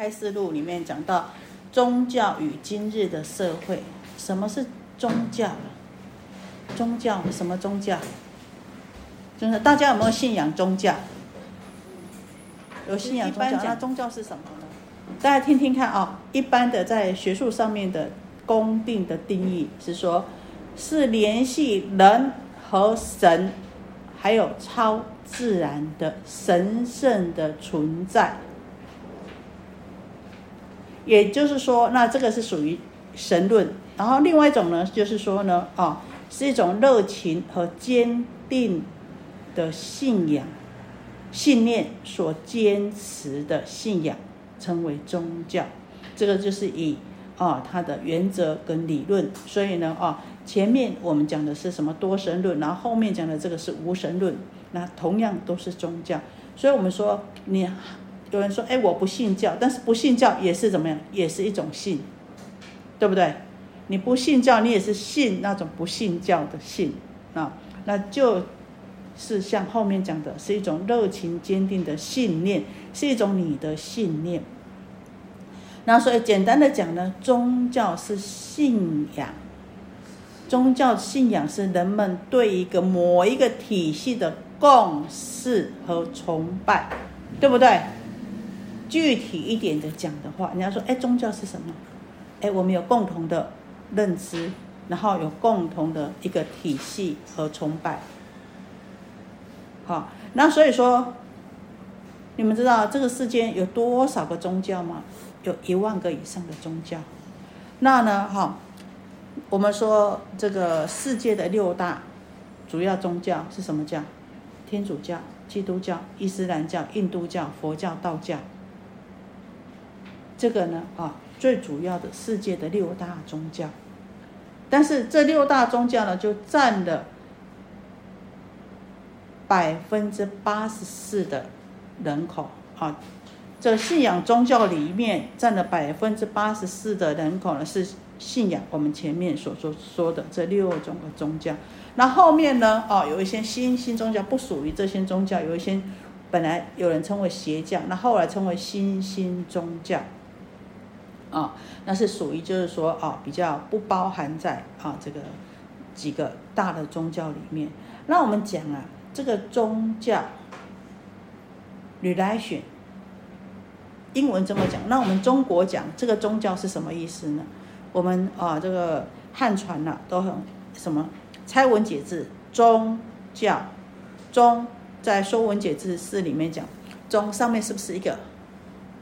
开示录里面讲到宗教与今日的社会，什么是宗教？宗教什么宗教？就是大家有没有信仰宗教？有信仰宗教，那宗教是什么呢？大家听听看啊、一般的在学术上面的公定的定义是说，是联系人和神，还有超自然的神圣的存在。也就是说，那这个是属于神论。然后另外一种呢，就是说呢，啊，是一种热情和坚定的信仰、信念所坚持的信仰，称为宗教。这个就是以啊它的原则跟理论。所以呢，啊前面我们讲的是什么多神论，然后后面讲的这个是无神论，那同样都是宗教。所以我们说你。有人说：“哎，我不信教，但是不信教也是怎么样？也是一种信，对不对？你不信教，你也是信那种不信教的信啊。那就是像后面讲的，是一种热情坚定的信念，是一种你的信念。那所以简单的讲呢，宗教是信仰，宗教信仰是人们对一个某一个体系的共识和崇拜，对不对？”具体一点的讲的话，人家说，哎，宗教是什么？哎，我们有共同的认知，然后有共同的一个体系和崇拜。好，那所以说，你们知道这个世间有多少个宗教吗？有一万个以上的宗教。那呢，哈，我们说这个世界的六大主要宗教是什么教？天主教、基督教、伊斯兰教、印度教、佛教、道教。这个呢，啊，最主要的世界的六大宗教，但是这六大宗教呢，就占了百分之八十四的人口啊。这信仰宗教里面占了百分之八十四的人口呢，是信仰我们前面所说说的这六种的宗教。那后面呢，哦，有一些新新宗教不属于这些宗教，有一些本来有人称为邪教，那后来称为新兴宗教。啊，那是属于就是说啊，比较不包含在啊这个几个大的宗教里面。那我们讲啊，这个宗教，religion，英文这么讲，那我们中国讲这个宗教是什么意思呢？我们啊这个汉传呐都很什么？拆文解字，宗教，宗在说文解字四里面讲，宗上面是不是一个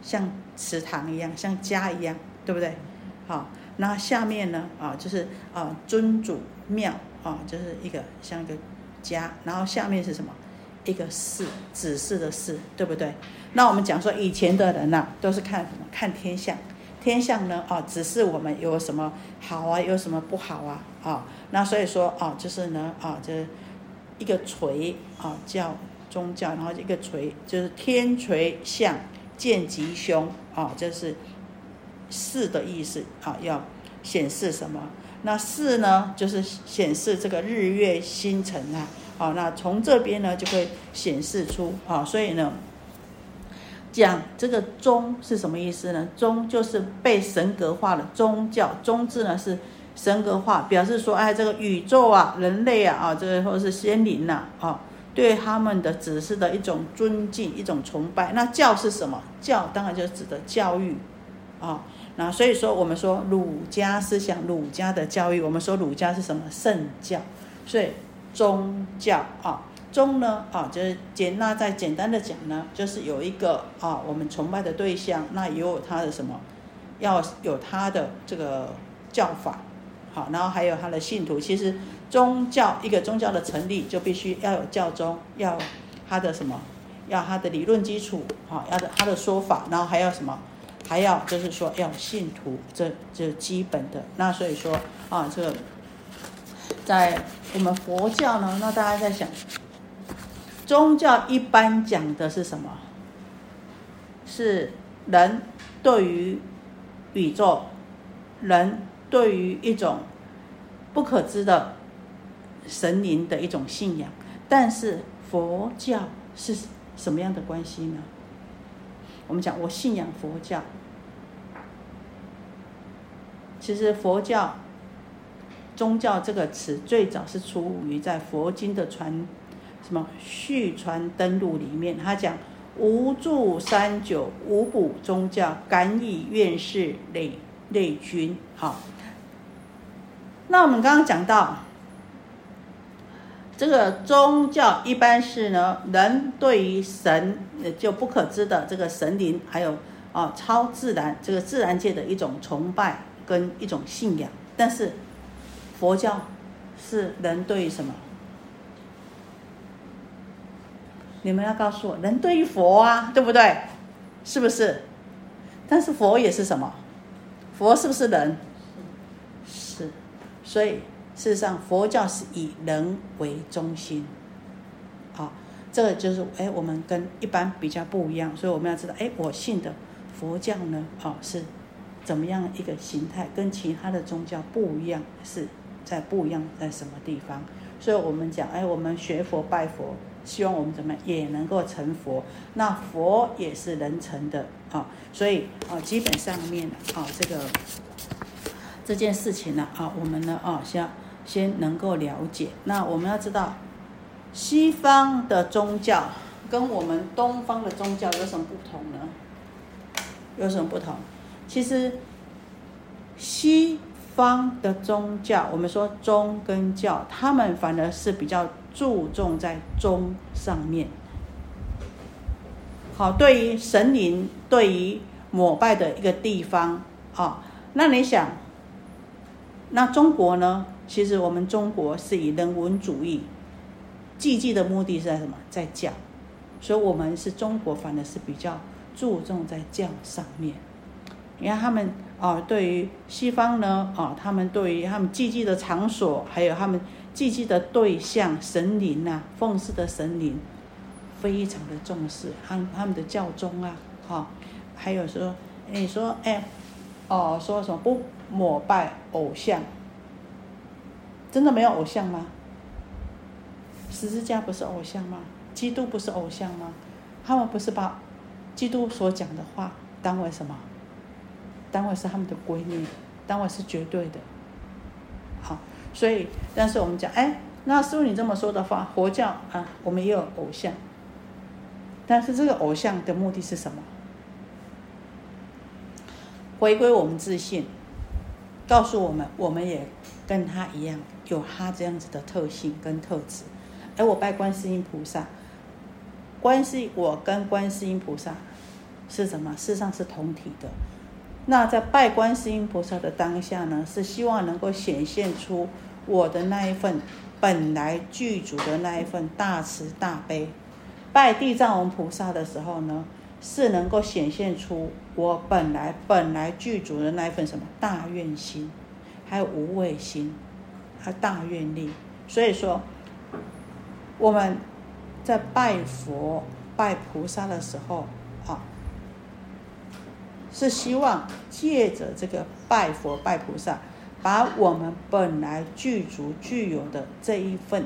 像？祠堂一样，像家一样，对不对？好，那下面呢？啊，就是啊，尊主庙啊，就是一个像一个家，然后下面是什么？一个寺，指示的寺，对不对？那我们讲说，以前的人呐，都是看什么？看天象，天象呢？啊，指示我们有什么好啊，有什么不好啊？啊，那所以说啊，就是呢，啊，就是一个锤啊，叫宗教，然后一个锤就是天锤象。见吉凶啊，这是四的意思啊，要显示什么？那四呢，就是显示这个日月星辰啊。好，那从这边呢，就会显示出啊，所以呢，讲这个宗是什么意思呢？宗就是被神格化的宗教，宗字呢是神格化，表示说，哎，这个宇宙啊，人类啊，啊，这个或是仙灵呐，啊。对他们的指示的一种尊敬、一种崇拜。那教是什么？教当然就是指的教育啊。那所以说，我们说儒家思想、儒家的教育，我们说儒家是什么？圣教。所以宗教啊，宗呢啊，就是简那再简单的讲呢，就是有一个啊，我们崇拜的对象，那也有他的什么，要有他的这个教法。好，然后还有他的信徒。其实宗教一个宗教的成立，就必须要有教宗，要他的什么，要他的理论基础，好，要的他的说法，然后还要什么，还要就是说要信徒，这这基本的。那所以说啊，这个在我们佛教呢，那大家在想，宗教一般讲的是什么？是人对于宇宙，人。对于一种不可知的神灵的一种信仰，但是佛教是什么样的关系呢？我们讲我信仰佛教，其实佛教宗教这个词最早是出于在佛经的传什么续传登录里面，他讲无住三九无补宗教，敢以愿事累累君。好，那我们刚刚讲到。这个宗教一般是呢，人对于神就不可知的这个神灵，还有啊超自然这个自然界的一种崇拜跟一种信仰。但是佛教是人对于什么？你们要告诉我，人对于佛啊，对不对？是不是？但是佛也是什么？佛是不是人？是，所以。事实上，佛教是以人为中心，啊，这个就是哎，我们跟一般比较不一样，所以我们要知道，哎，我信的佛教呢，啊，是怎么样一个形态，跟其他的宗教不一样，是在不一样在什么地方？所以我们讲，哎，我们学佛拜佛，希望我们怎么也能够成佛，那佛也是人成的，啊，所以啊，基本上面啊，这个这件事情呢，啊，我们呢，啊，像。先能够了解，那我们要知道，西方的宗教跟我们东方的宗教有什么不同呢？有什么不同？其实，西方的宗教，我们说宗跟教，他们反而是比较注重在宗上面。好，对于神灵，对于膜拜的一个地方，啊，那你想，那中国呢？其实我们中国是以人文主义，祭祭的目的是在什么？在教，所以我们是中国，反而是比较注重在教上面。你看他们啊，对于西方呢啊，他们对于他们祭祭的场所，还有他们祭祭的对象神灵呐，奉祀的神灵，非常的重视。他他们的教宗啊，哈，还有说，你说哎，哦，说什么不膜拜偶像？真的没有偶像吗？十字架不是偶像吗？基督不是偶像吗？他们不是把基督所讲的话当为什么？当为是他们的闺女，当为是绝对的。好，所以但是我们讲，哎，那师傅你这么说的话，佛教啊，我们也有偶像，但是这个偶像的目的是什么？回归我们自信，告诉我们，我们也跟他一样。有他这样子的特性跟特质，而我拜观世音菩萨，观世我跟观世音菩萨是什么？事实上是同体的。那在拜观世音菩萨的当下呢，是希望能够显现出我的那一份本来具足的那一份大慈大悲。拜地藏王菩萨的时候呢，是能够显现出我本来本来具足的那一份什么大愿心，还有无畏心。和大愿力，所以说我们在拜佛、拜菩萨的时候，啊，是希望借着这个拜佛、拜菩萨，把我们本来具足、具有的这一份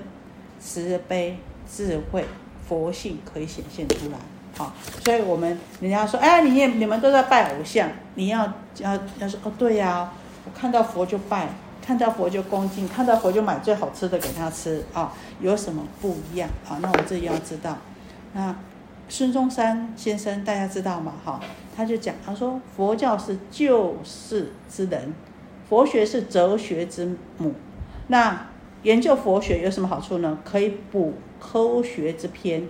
慈悲、智慧、佛性可以显现出来。好，所以我们人家说，哎，你也你们都在拜偶像，你要要要说，哦，对呀，我看到佛就拜。看到佛就恭敬，看到佛就买最好吃的给他吃啊！有什么不一样啊？那我这里要知道，那孙中山先生大家知道吗？哈，他就讲，他说佛教是救世之人，佛学是哲学之母。那研究佛学有什么好处呢？可以补科学之偏。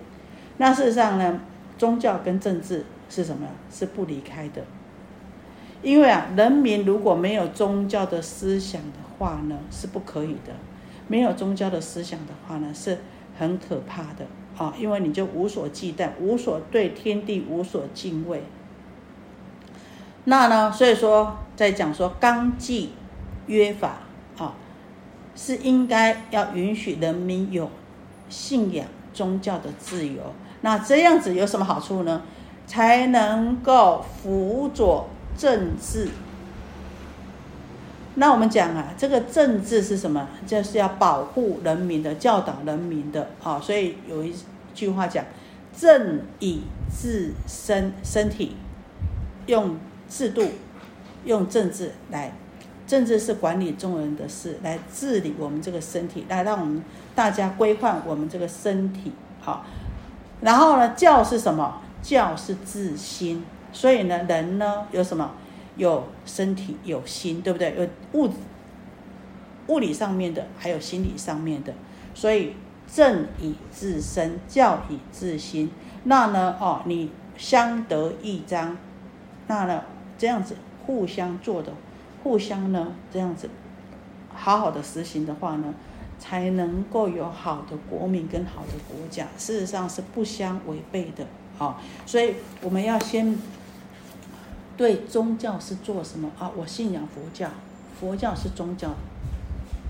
那事实上呢，宗教跟政治是什么？是不离开的。因为啊，人民如果没有宗教的思想的话呢，是不可以的。没有宗教的思想的话呢，是很可怕的啊！因为你就无所忌惮，无所对天地无所敬畏。那呢，所以说在讲说纲纪约法啊，是应该要允许人民有信仰宗教的自由。那这样子有什么好处呢？才能够辅佐。政治，那我们讲啊，这个政治是什么？就是要保护人民的，教导人民的好。所以有一句话讲：“正以治身身体，用制度，用政治来政治是管理众人的事，来治理我们这个身体，来让我们大家规范我们这个身体。好，然后呢，教是什么？教是自心。所以呢，人呢有什么？有身体，有心，对不对？有物物理上面的，还有心理上面的。所以正以自身，教以自心。那呢，哦，你相得益彰。那呢，这样子互相做的。互相呢，这样子好好的实行的话呢，才能够有好的国民跟好的国家。事实上是不相违背的啊，所以我们要先对宗教是做什么啊？我信仰佛教，佛教是宗教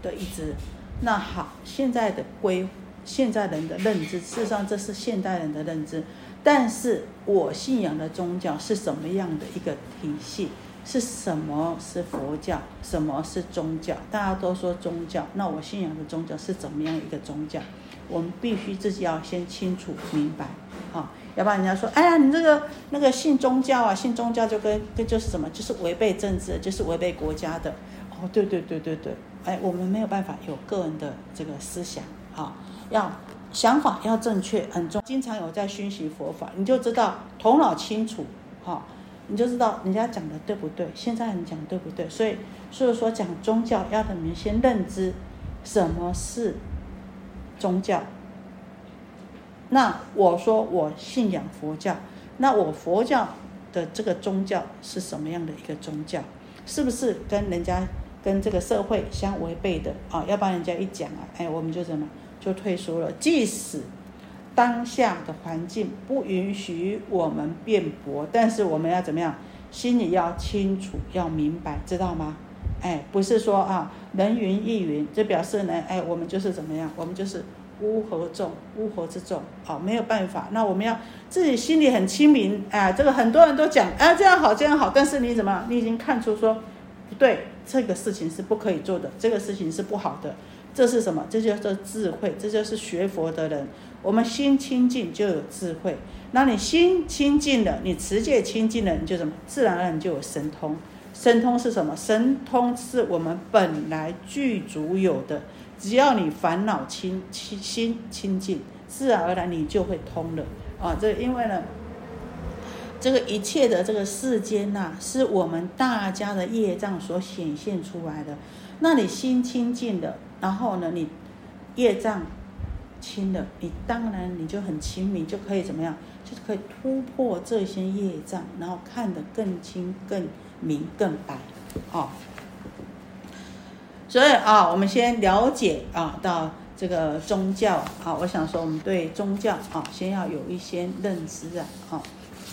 的一支。那好，现在的规，现在人的认知，事实上这是现代人的认知。但是我信仰的宗教是什么样的一个体系？是什么是佛教？什么是宗教？大家都说宗教，那我信仰的宗教是怎么样一个宗教？我们必须自己要先清楚明白，啊，要不然人家说，哎呀，你这个那个信宗教啊，信宗教就跟跟就是什么，就是违背政治，就是违背国家的。哦，对对对对对，哎，我们没有办法有个人的这个思想，啊，要想法要正确，很重。经常有在熏习佛法，你就知道头脑清楚，哈。你就知道人家讲的对不对，现在人讲对不对，所以所以说讲宗教要你们先认知什么是宗教。那我说我信仰佛教，那我佛教的这个宗教是什么样的一个宗教？是不是跟人家跟这个社会相违背的啊？要不然人家一讲啊，哎，我们就怎么就退缩了，即使。当下的环境不允许我们辩驳，但是我们要怎么样？心里要清楚，要明白，知道吗？哎，不是说啊，人云亦云，这表示呢，哎，我们就是怎么样？我们就是乌合众，乌合之众，好，没有办法。那我们要自己心里很清明，哎，这个很多人都讲，哎，这样好，这样好，但是你怎么？你已经看出说不对，这个事情是不可以做的，这个事情是不好的。这是什么？这就是智慧，这就是学佛的人。我们心清净就有智慧，那你心清净了，你持戒清净了，你就什么？自然而然就有神通。神通是什么？神通是我们本来具足有的。只要你烦恼清清心清净，自然而然你就会通了啊！这因为呢，这个一切的这个世间呐，是我们大家的业障所显现出来的。那你心清净的，然后呢，你业障。清了，你当然你就很清明，就可以怎么样？就是可以突破这些业障，然后看得更清、更明、更白，哦。所以啊，我们先了解啊，到这个宗教啊，我想说，我们对宗教啊，先要有一些认知啊，啊。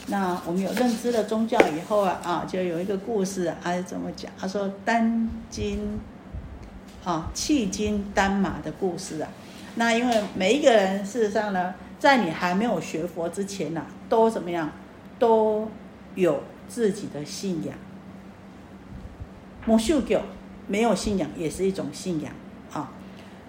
那我们有认知了宗教以后啊，啊，就有一个故事啊，怎么讲？他说单金啊，弃金单马的故事啊。那因为每一个人事实上呢，在你还没有学佛之前呢，都怎么样，都有自己的信仰。某秀狗没有信仰也是一种信仰啊。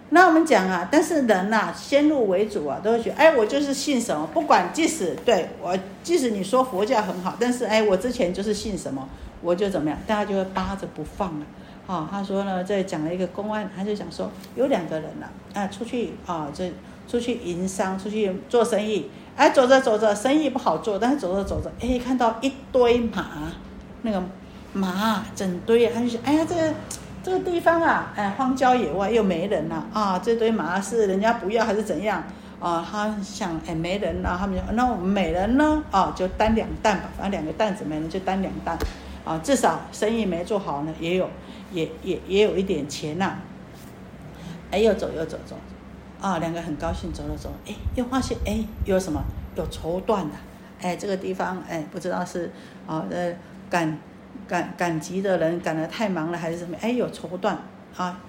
那我们讲啊，但是人呐，先入为主啊，都会觉得，哎，我就是信什么，不管即使对我，即使你说佛教很好，但是哎，我之前就是信什么，我就怎么样，大家就会扒着不放了。啊，他说呢，在讲了一个公案，他就讲说有两个人呐，啊，出去啊，这出去营商，出去做生意，哎，走着走着，生意不好做，但是走着走着，哎，看到一堆马，那个马整堆，他就想，哎呀，这个这个地方啊，哎，荒郊野外又没人了，啊，这堆马是人家不要还是怎样？啊，他想，哎，没人了，他们就，那我们每人呢，啊，就担两担吧，反正两个担子，每人就担两担，啊，至少生意没做好呢，也有。也也也有一点钱呐，哎，又走又走走，啊，两个很高兴走了走，哎，又发现哎有什么有绸缎的，哎，这个地方哎不知道是啊呃赶赶赶集的人赶得太忙了还是什么，哎有绸缎啊，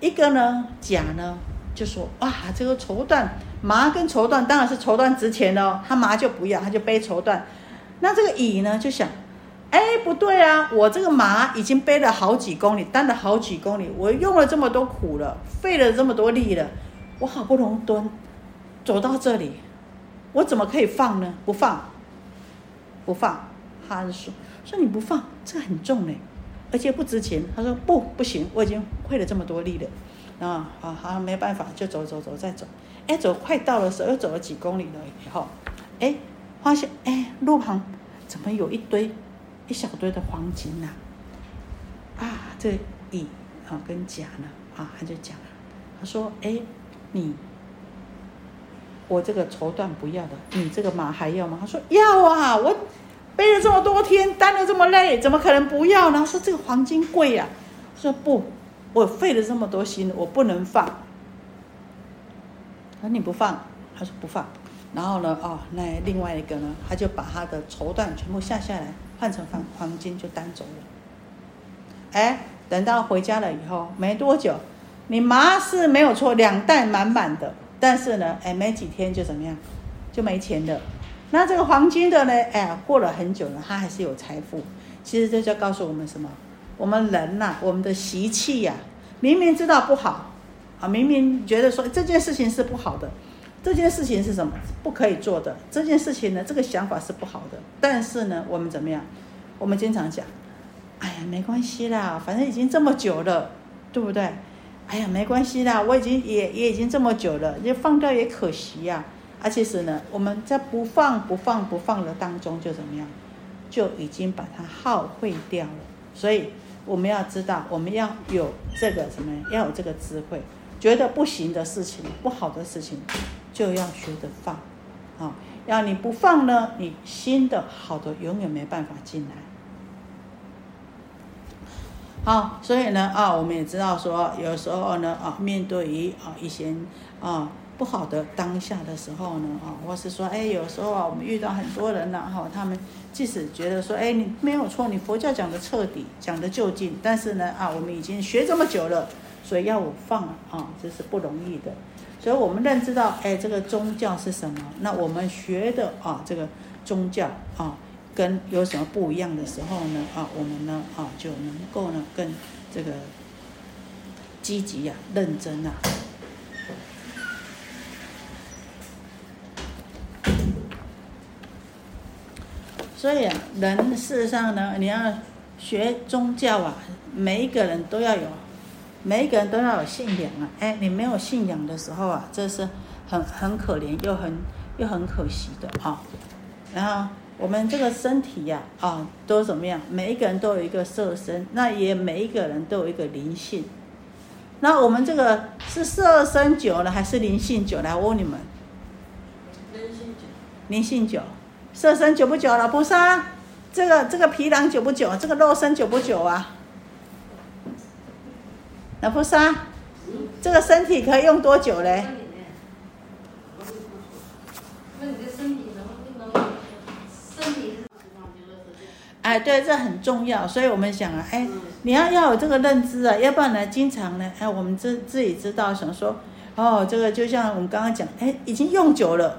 一个呢甲呢就说哇这个绸缎麻跟绸缎当然是绸缎值钱哦，他麻就不要他就背绸缎，那这个乙呢就想。哎，不对啊！我这个麻已经背了好几公里，担了好几公里，我用了这么多苦了，费了这么多力了，我好不容易蹲，走到这里，我怎么可以放呢？不放，不放。他说：“说你不放，这个很重嘞。而且不值钱。他说不，不行，我已经费了这么多力了，啊，好，好，没办法，就走走走，再走。哎，走快到的时候，又走了几公里了以后，哎，发现哎，路旁怎么有一堆一小堆的黄金呐？啊，这乙啊跟甲呢啊，他就讲，他说哎，你。我这个绸缎不要的，你这个马还要吗？他说要啊，我背了这么多天，担了这么累，怎么可能不要呢？说这个黄金贵呀，说不，我费了这么多心，我不能放。说你不放，他说不放。然后呢，哦，那另外一个呢，他就把他的绸缎全部下下来，换成黄黄金就担走了。哎，等到回家了以后，没多久，你妈是没有错，两袋满满的。但是呢，哎，没几天就怎么样，就没钱了。那这个黄金的呢，哎，过了很久了，他还是有财富。其实这就告诉我们什么？我们人呐，我们的习气呀，明明知道不好，啊，明明觉得说这件事情是不好的，这件事情是什么？不可以做的。这件事情呢，这个想法是不好的。但是呢，我们怎么样？我们经常讲，哎呀，没关系啦，反正已经这么久了，对不对？哎呀，没关系啦，我已经也也已经这么久了，就放掉也可惜呀。而其实呢，我们在不放不放不放的当中，就怎么样，就已经把它耗费掉了。所以我们要知道，我们要有这个什么，要有这个智慧，觉得不行的事情、不好的事情，就要学着放。啊，要你不放呢，你新的好的永远没办法进来。好，所以呢，啊，我们也知道说，有时候呢，啊，面对于啊一些啊不好的当下的时候呢，啊，或是说，哎，有时候啊，我们遇到很多人呢，哈，他们即使觉得说，哎，你没有错，你佛教讲的彻底，讲的就近，但是呢，啊，我们已经学这么久了，所以要我放啊，这是不容易的。所以我们认知到，哎，这个宗教是什么？那我们学的啊，这个宗教啊。跟有什么不一样的时候呢？啊，我们呢啊就能够呢更这个积极呀、认真啊。所以啊，人事实上呢，你要学宗教啊，每一个人都要有，每一个人都要有信仰啊。哎，你没有信仰的时候啊，这是很很可怜又很又很可惜的啊。然后。我们这个身体呀，啊，都怎么样？每一个人都有一个色身，那也每一个人都有一个灵性。那我们这个是色身久了，还是灵性久？来问你们。灵性久。灵性久，色身久不久了？菩萨，这个这个皮囊久不久？这个肉身久不久啊？那菩萨，这个身体可以用多久嘞？哎，对，这很重要，所以我们想啊，哎，你要要有这个认知啊，要不然呢，经常呢，哎，我们自自己知道，想说，哦，这个就像我们刚刚讲，哎，已经用久了，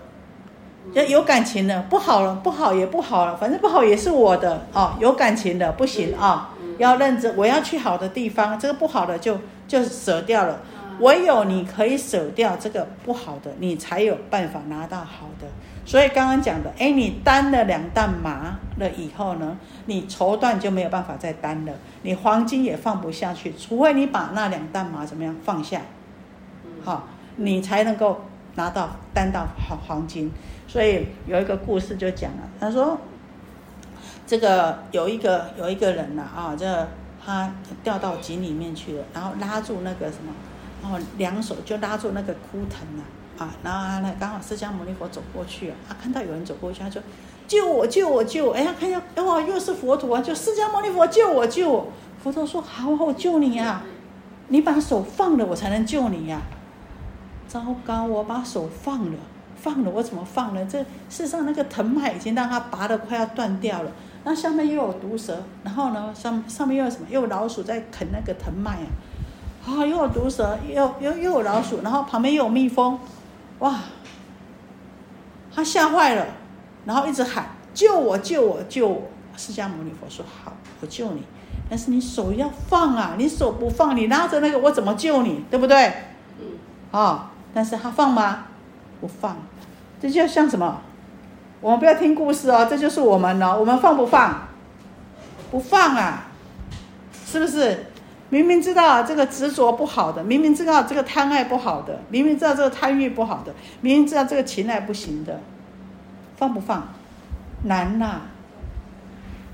有感情的，不好了，不好也不好了，反正不好也是我的哦，有感情的不行啊，要认真，我要去好的地方，这个不好的就就舍掉了，唯有你可以舍掉这个不好的，你才有办法拿到好的。所以刚刚讲的，哎，你担了两担麻了以后呢，你绸缎就没有办法再担了，你黄金也放不下去，除非你把那两担麻怎么样放下，好，你才能够拿到担到黄黄金。所以有一个故事就讲了，他说，这个有一个有一个人呐啊，这他掉到井里面去了，然后拉住那个什么，然后两手就拉住那个枯藤啊。啊，然后他呢，刚好释迦牟尼佛走过去啊，他看到有人走过去，他说：“救我，救我，救我！”哎呀，看下，哇，又是佛陀啊，就释迦牟尼佛救我，救我！佛陀说：“好，我救你呀，你把手放了，我才能救你呀。”糟糕，我把手放了，放了，我怎么放呢？这世上那个藤蔓已经让它拔的快要断掉了，那下面又有毒蛇，然后呢，上上面又有什么？又有老鼠在啃那个藤蔓啊！啊，又有毒蛇，又又又有老鼠，然后旁边又有蜜蜂。哇！他吓坏了，然后一直喊：“救我！救我！救我！”释迦牟尼佛说：“好，我救你，但是你手要放啊！你手不放，你拉着那个，我怎么救你？对不对？”嗯。啊！但是他放吗？不放。这就像什么？我们不要听故事哦，这就是我们哦。我们放不放？不放啊！是不是？明明知道这个执着不好的，明明知道这个贪爱不好的，明明知道这个贪欲不好的，明明知道这个情爱不行的，放不放？难呐！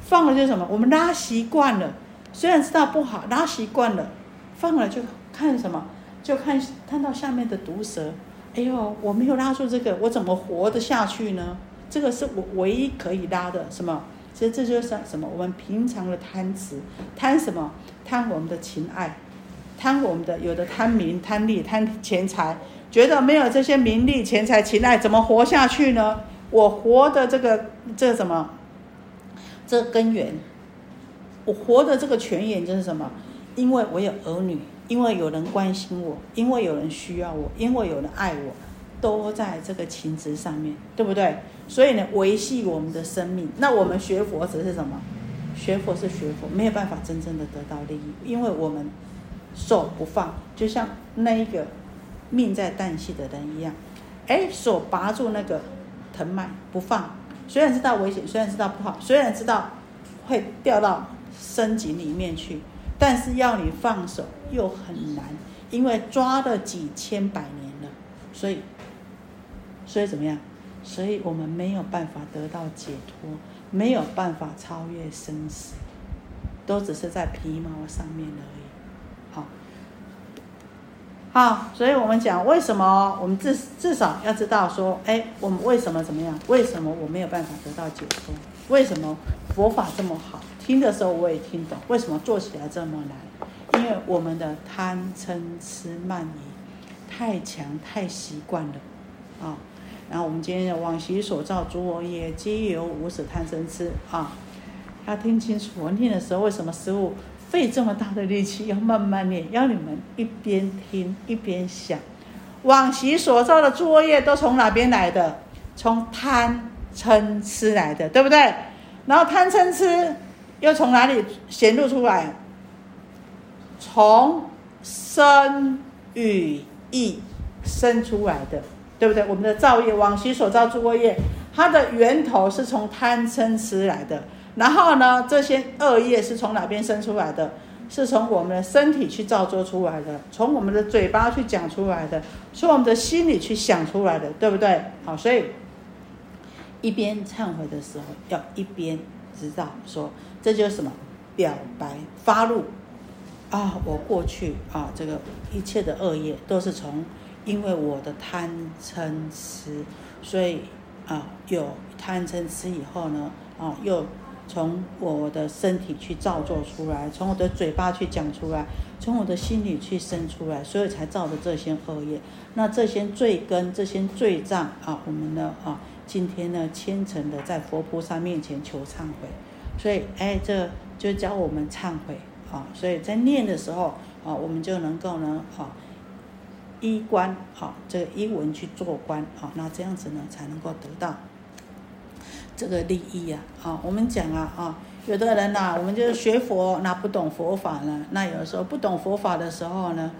放了就是什么？我们拉习惯了，虽然知道不好，拉习惯了，放了就看什么？就看看到下面的毒蛇。哎呦，我没有拉住这个，我怎么活得下去呢？这个是我唯一可以拉的，什么？其实这就是什么？我们平常的贪执，贪什么？贪我们的情爱，贪我们的有的贪名、贪利、贪钱财，觉得没有这些名利、钱财、情爱，怎么活下去呢？我活的这个这什么？这根源，我活的这个泉眼就是什么？因为我有儿女，因为有人关心我，因为有人需要我，因为有人爱我，都在这个情执上面，对不对？所以呢，维系我们的生命。那我们学佛只是什么？学佛是学佛，没有办法真正的得到利益，因为我们手不放，就像那一个命在旦夕的人一样，哎，手拔住那个藤蔓不放，虽然知道危险，虽然知道不好，虽然知道会掉到深井里面去，但是要你放手又很难，因为抓了几千百年了，所以，所以怎么样？所以我们没有办法得到解脱。没有办法超越生死，都只是在皮毛上面而已。好，好，所以我们讲为什么我们至至少要知道说，哎，我们为什么怎么样？为什么我没有办法得到解脱？为什么佛法这么好？听的时候我也听懂，为什么做起来这么难？因为我们的贪嗔痴慢疑太强，太习惯了，啊。然后我们今天往昔所造诸恶业，皆由无始贪嗔痴啊！要听清楚，我念的时候为什么师傅费这么大的力气要慢慢念，要你们一边听一边想。往昔所造的诸恶业都从哪边来的？从贪嗔痴来的，对不对？然后贪嗔痴又从哪里显露出来？从生与意生出来的。对不对？我们的造业，往昔所造诸恶业，它的源头是从贪嗔痴来的。然后呢，这些恶业是从哪边生出来的？是从我们的身体去造作出来的，从我们的嘴巴去讲出来的，从我们的心里去想出来的，对不对？好，所以一边忏悔的时候，要一边知道说，这就是什么？表白发怒啊！我过去啊，这个一切的恶业都是从。因为我的贪嗔痴，所以啊，有贪嗔痴以后呢，啊，又从我的身体去造作出来，从我的嘴巴去讲出来，从我的心里去生出来，所以才造的这些恶业。那这些罪根、这些罪障啊，我们呢啊，今天呢虔诚的在佛菩萨面前求忏悔。所以哎，这就教我们忏悔啊。所以在念的时候啊，我们就能够呢啊。衣冠，好，这个衣文去做官，好，那这样子呢，才能够得到这个利益呀，好，我们讲啊，啊，有的人呐，我们就是学佛，那不懂佛法呢，那有时候不懂佛法的时候呢，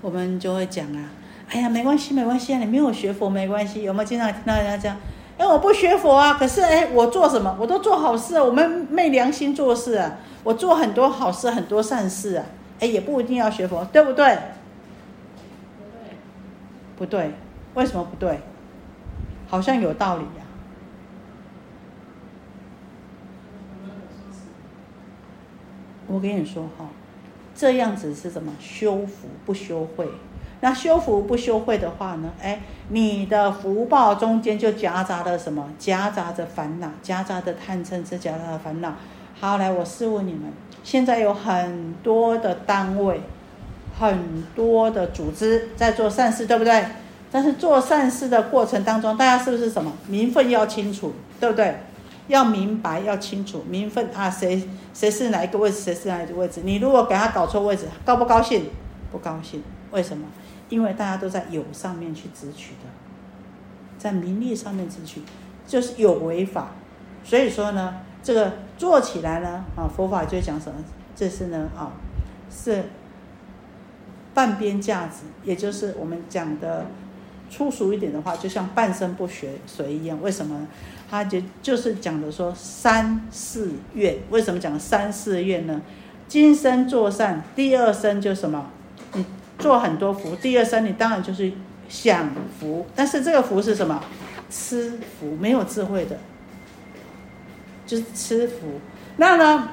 我们就会讲啊，哎呀，没关系，没关系啊，你没有学佛没关系，有没有经常听到人家讲，哎，我不学佛啊，可是哎，我做什么，我都做好事，我们昧良心做事啊，我做很多好事，很多善事啊，哎，也不一定要学佛，对不对？不对，为什么不对？好像有道理呀。我跟你说哈，这样子是什么？修福不修慧。那修福不修慧的话呢？哎，你的福报中间就夹杂了什么？夹杂着烦恼，夹杂着贪嗔痴，夹杂着烦恼。好，来，我试问你们，现在有很多的单位。很多的组织在做善事，对不对？但是做善事的过程当中，大家是不是什么名分要清楚，对不对？要明白，要清楚名分啊，谁谁是哪一个位置，谁是哪一个位置？你如果给他搞错位置，高不高兴？不高兴。为什么？因为大家都在有上面去支取的，在名利上面支取，就是有违法。所以说呢，这个做起来呢，啊，佛法就讲什么？这是呢，啊，是。半边架子，也就是我们讲的粗俗一点的话，就像半身不遂水一样。为什么？他就就是讲的说三四愿。为什么讲三四愿呢？今生做善，第二生就什么？你做很多福，第二生你当然就是享福，但是这个福是什么？吃福，没有智慧的，就是吃福。那呢？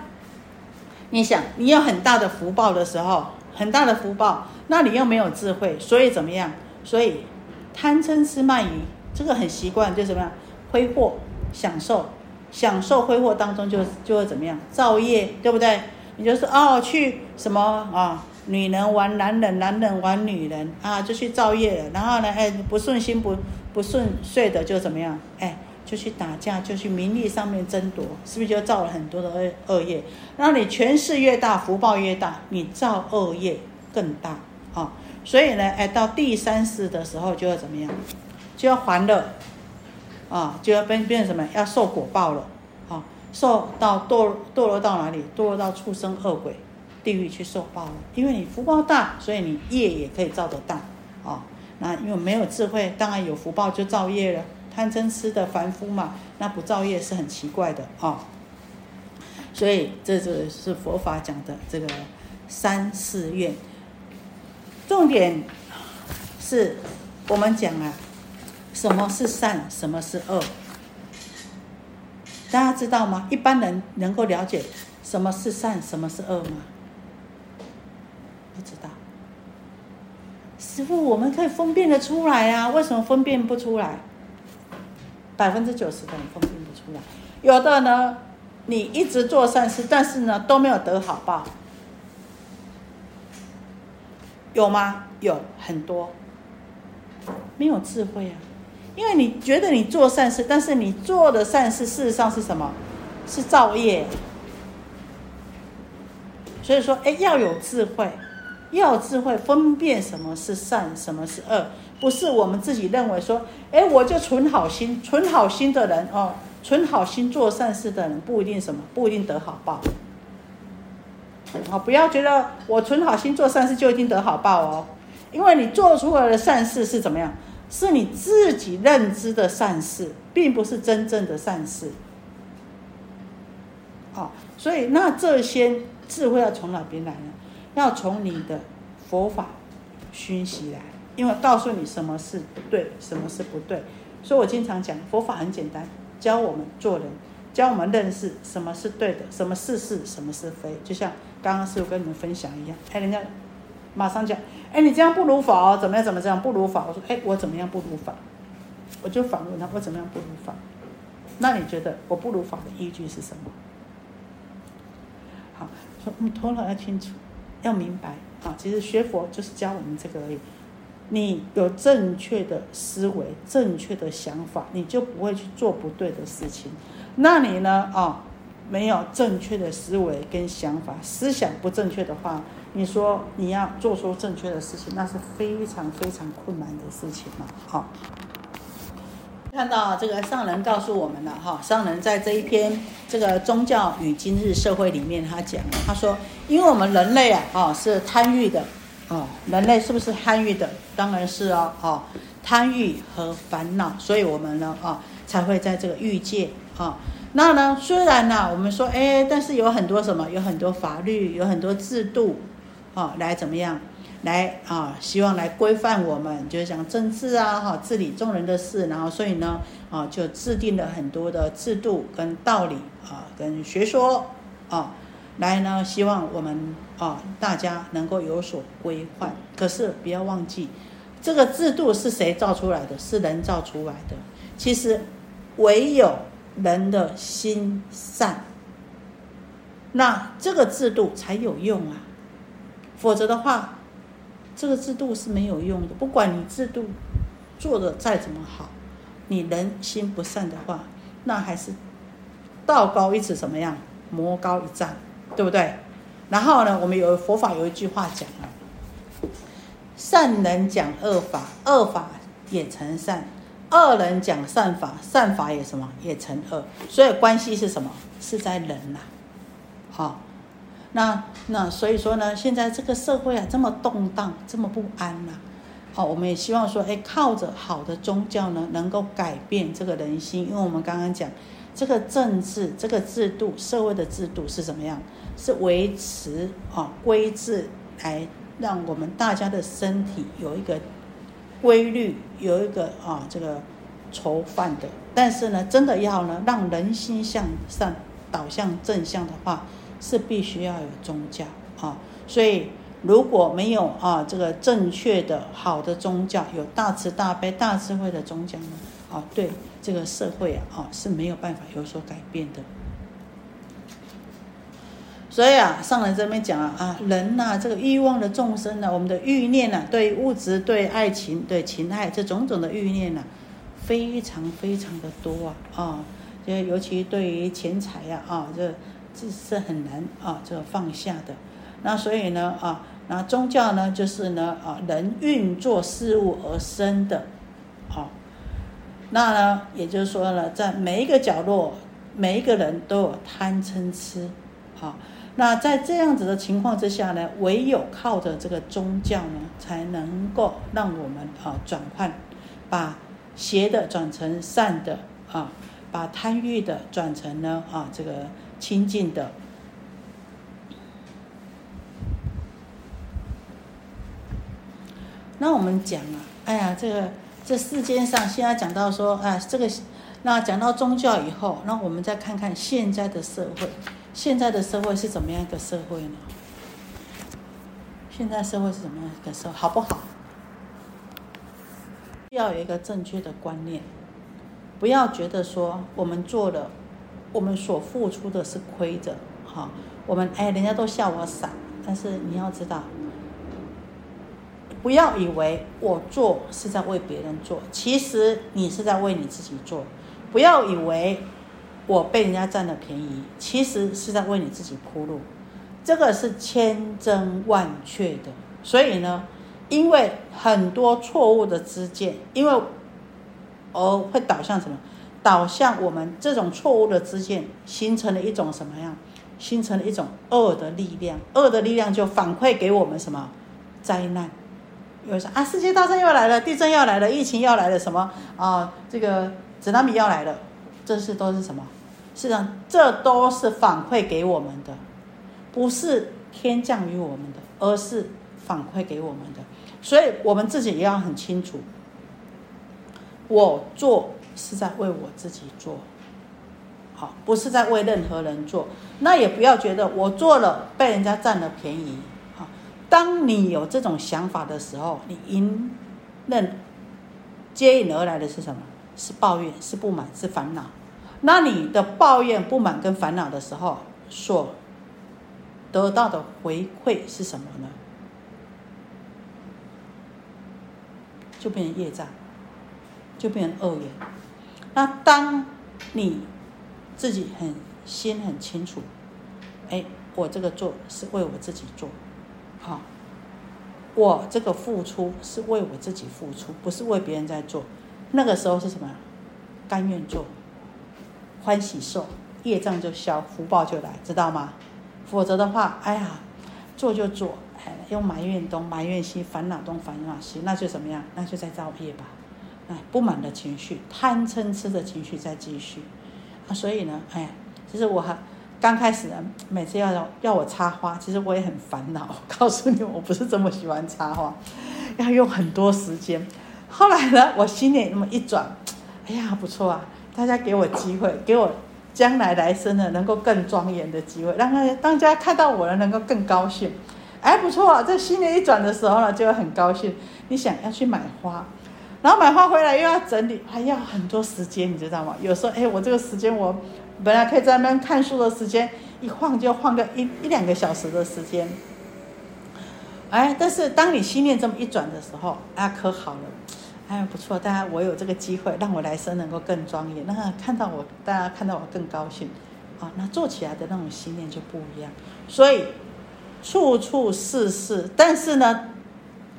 你想，你有很大的福报的时候，很大的福报，那你又没有智慧，所以怎么样？所以贪嗔痴慢疑，这个很习惯，就怎么样？挥霍、享受、享受挥霍当中，就就会怎么样？造业，对不对？你就是哦，去什么啊？女人玩男人，男人玩女人啊，就去造业了。然后呢，哎，不顺心不不顺遂的就怎么样？哎。就去打架，就去名利上面争夺，是不是就造了很多的恶恶业？那你权势越大，福报越大，你造恶业更大啊！所以呢，哎，到第三世的时候就要怎么样？就要还了啊！就要变变什么？要受果报了啊！受到堕堕落到哪里？堕落到畜生恶鬼地狱去受报了。因为你福报大，所以你业也可以造得大啊！那因为没有智慧，当然有福报就造业了。贪嗔痴的凡夫嘛，那不造业是很奇怪的啊。所以这就是佛法讲的这个三四愿。重点是我们讲啊，什么是善，什么是恶？大家知道吗？一般人能够了解什么是善，什么是恶吗？不知道。师傅，我们可以分辨得出来啊，为什么分辨不出来？百分之九十的人分辨不出来，有的呢，你一直做善事，但是呢都没有得好报，有吗？有很多，没有智慧啊，因为你觉得你做善事，但是你做的善事事实上是什么？是造业。所以说，哎，要有智慧，要智慧分辨什么是善，什么是恶。不是我们自己认为说，哎，我就存好心，存好心的人哦，存好心做善事的人不一定什么，不一定得好报。好，不要觉得我存好心做善事就一定得好报哦，因为你做出来的善事是怎么样？是你自己认知的善事，并不是真正的善事。哦，所以那这些智慧要从哪边来呢？要从你的佛法熏习来。因为告诉你什么是对，什么是不对，所以我经常讲佛法很简单，教我们做人，教我们认识什么是对的，什么是是，什么是非。就像刚刚师傅跟你们分享一样，哎，人家马上讲，哎，你这样不如法哦，怎么样，怎么这样不如法？我说，哎，我怎么样不如法？我就反问他，我怎么样不如法？那你觉得我不如法的依据是什么？好，说我们头脑要清楚，要明白啊。其实学佛就是教我们这个而已。你有正确的思维、正确的想法，你就不会去做不对的事情。那你呢？啊，没有正确的思维跟想法，思想不正确的话，你说你要做出正确的事情，那是非常非常困难的事情嘛。好，看到这个上人告诉我们了哈，上人在这一篇这个宗教与今日社会里面，他讲，他说，因为我们人类啊，啊是贪欲的。哦，人类是不是贪欲的？当然是哦，哦，贪欲和烦恼，所以我们呢，啊，才会在这个欲界啊。那呢，虽然呢，我们说，哎，但是有很多什么，有很多法律，有很多制度，啊，来怎么样，来啊，希望来规范我们，就是讲政治啊，哈，治理众人的事，然后所以呢，啊，就制定了很多的制度跟道理啊，跟学说啊。来呢，希望我们啊，大家能够有所规范。可是不要忘记，这个制度是谁造出来的？是人造出来的。其实唯有人的心善，那这个制度才有用啊。否则的话，这个制度是没有用的。不管你制度做的再怎么好，你人心不善的话，那还是道高一尺，什么样？魔高一丈。对不对？然后呢，我们有佛法有一句话讲啊，善人讲恶法，恶法也成善；恶人讲善法，善法也什么也成恶。所以关系是什么？是在人呐。好，那那所以说呢，现在这个社会啊这么动荡，这么不安呐。好，我们也希望说，哎，靠着好的宗教呢，能够改变这个人心。因为我们刚刚讲，这个政治、这个制度、社会的制度是怎么样？是维持啊规制，来让我们大家的身体有一个规律，有一个啊这个筹范的。但是呢，真的要呢让人心向上导向正向的话，是必须要有宗教啊。所以如果没有啊这个正确的好的宗教，有大慈大悲大智慧的宗教呢，啊对这个社会啊啊是没有办法有所改变的。所以啊，上来这边讲啊，啊，人呐，这个欲望的众生呢，我们的欲念呐，对物质、对爱情、对情爱这种种的欲念呢，非常非常的多啊，啊，就尤其对于钱财呀，啊，这这是很难啊，这个放下的。那所以呢，啊，那宗教呢，就是呢，啊，人运作事物而生的，好，那呢，也就是说呢，在每一个角落，每一个人都有贪嗔痴，好。那在这样子的情况之下呢，唯有靠着这个宗教呢，才能够让我们啊转换，把邪的转成善的啊，把贪欲的转成呢啊这个清净的。那我们讲啊，哎呀，这个这世间上现在讲到说啊，这个那讲到宗教以后，那我们再看看现在的社会。现在的社会是怎么样一个社会呢？现在社会是怎么样一个社会？好不好？要有一个正确的观念，不要觉得说我们做了，我们所付出的是亏着，哈。我们哎，人家都笑我傻，但是你要知道，不要以为我做是在为别人做，其实你是在为你自己做。不要以为。我被人家占了便宜，其实是在为你自己铺路，这个是千真万确的。所以呢，因为很多错误的知见，因为而会导向什么？导向我们这种错误的知见，形成了一种什么样？形成了一种恶的力量，恶的力量就反馈给我们什么？灾难。有人说啊，世界大战要来了，地震要来了，疫情要来了，什么啊？这个子纳米要来了。这是都是什么？是啊，这都是反馈给我们的，不是天降于我们的，而是反馈给我们的。所以，我们自己也要很清楚，我做是在为我自己做，好，不是在为任何人做。那也不要觉得我做了被人家占了便宜。好，当你有这种想法的时候，你迎刃接应而来的是什么？是抱怨，是不满，是烦恼。那你的抱怨、不满跟烦恼的时候，所得到的回馈是什么呢？就变成业障，就变成恶缘。那当你自己很心很清楚，哎，我这个做是为我自己做，好，我这个付出是为我自己付出，不是为别人在做。那个时候是什么？甘愿做，欢喜受，业障就消，福报就来，知道吗？否则的话，哎呀，做就做，哎，又埋怨东，埋怨西，烦恼东，烦恼西，那就怎么样？那就在造业吧。哎，不满的情绪，贪嗔痴的情绪在继续。啊，所以呢，哎，其实我还刚开始呢，每次要要我插花，其实我也很烦恼。告诉你，我不是这么喜欢插花，要用很多时间。后来呢，我心里那么一转，哎呀，不错啊！大家给我机会，给我将来来生呢能够更庄严的机会，让大家大家看到我了能够更高兴。哎，不错啊，这心里一转的时候呢，就会很高兴。你想要去买花，然后买花回来又要整理，还要很多时间，你知道吗？有时候，哎，我这个时间我本来可以在那边看书的时间，一晃就晃个一一两个小时的时间。哎，但是当你心念这么一转的时候，啊，可好了。哎，不错，大家我有这个机会，让我来生能够更庄严，那看到我，大家看到我更高兴，啊，那做起来的那种心念就不一样。所以处处事事，但是呢，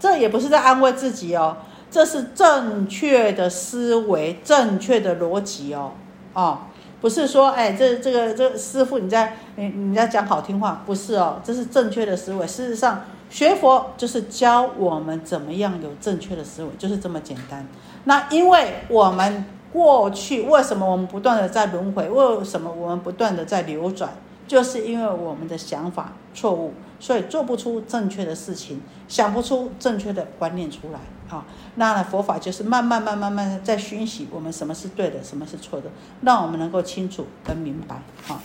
这也不是在安慰自己哦，这是正确的思维，正确的逻辑哦，哦，不是说哎，这这个这师傅你在你你在讲好听话，不是哦，这是正确的思维。事实上。学佛就是教我们怎么样有正确的思维，就是这么简单。那因为我们过去为什么我们不断的在轮回？为什么我们不断的在流转？就是因为我们的想法错误，所以做不出正确的事情，想不出正确的观念出来啊。那呢，佛法就是慢慢、慢、慢慢的在熏习我们什么是对的，什么是错的，让我们能够清楚跟明白啊。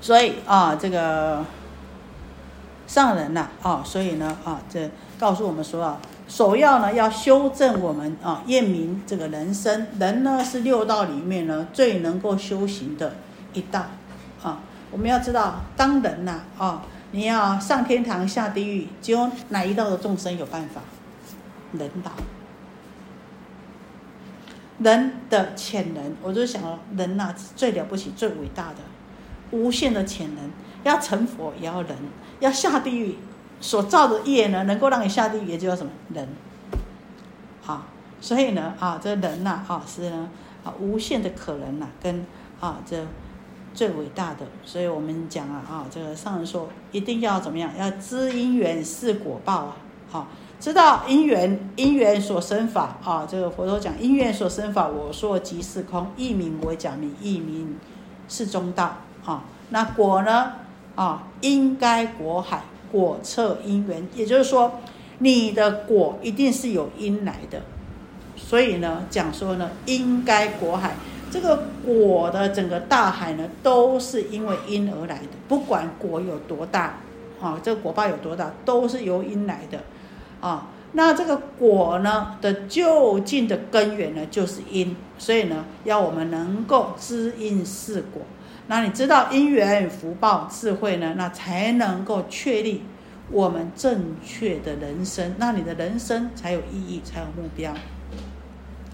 所以啊，这个上人呐啊，所以呢啊，这告诉我们说啊，首要呢要修正我们啊，验明这个人生。人呢是六道里面呢最能够修行的一道。我们要知道，当人呐啊，你要上天堂下地狱，只有哪一道的众生有办法？人道。人的潜能，我就想人呐最了不起、最伟大的。无限的潜能，要成佛也要人，要下地狱所造的业呢，能够让你下地狱，也就叫什么人？好，所以呢，啊，这人呐，啊，是呢，啊，无限的可能呐，跟啊，这最伟大的，所以我们讲啊，啊，这个上人说，一定要怎么样？要知因缘是果报啊，好，知道因缘，因缘所生法啊，这个佛陀讲因缘所生法，我说即是空，一名为假名，一名是中道。啊，那果呢？啊，应该果海果测因缘，也就是说，你的果一定是有因来的。所以呢，讲说呢，应该果海这个果的整个大海呢，都是因为因而来的。不管果有多大，啊，这个果报有多大，都是由因来的。啊，那这个果呢的就近的根源呢，就是因。所以呢，要我们能够知因是果。那你知道因缘、福报、智慧呢？那才能够确立我们正确的人生，那你的人生才有意义，才有目标。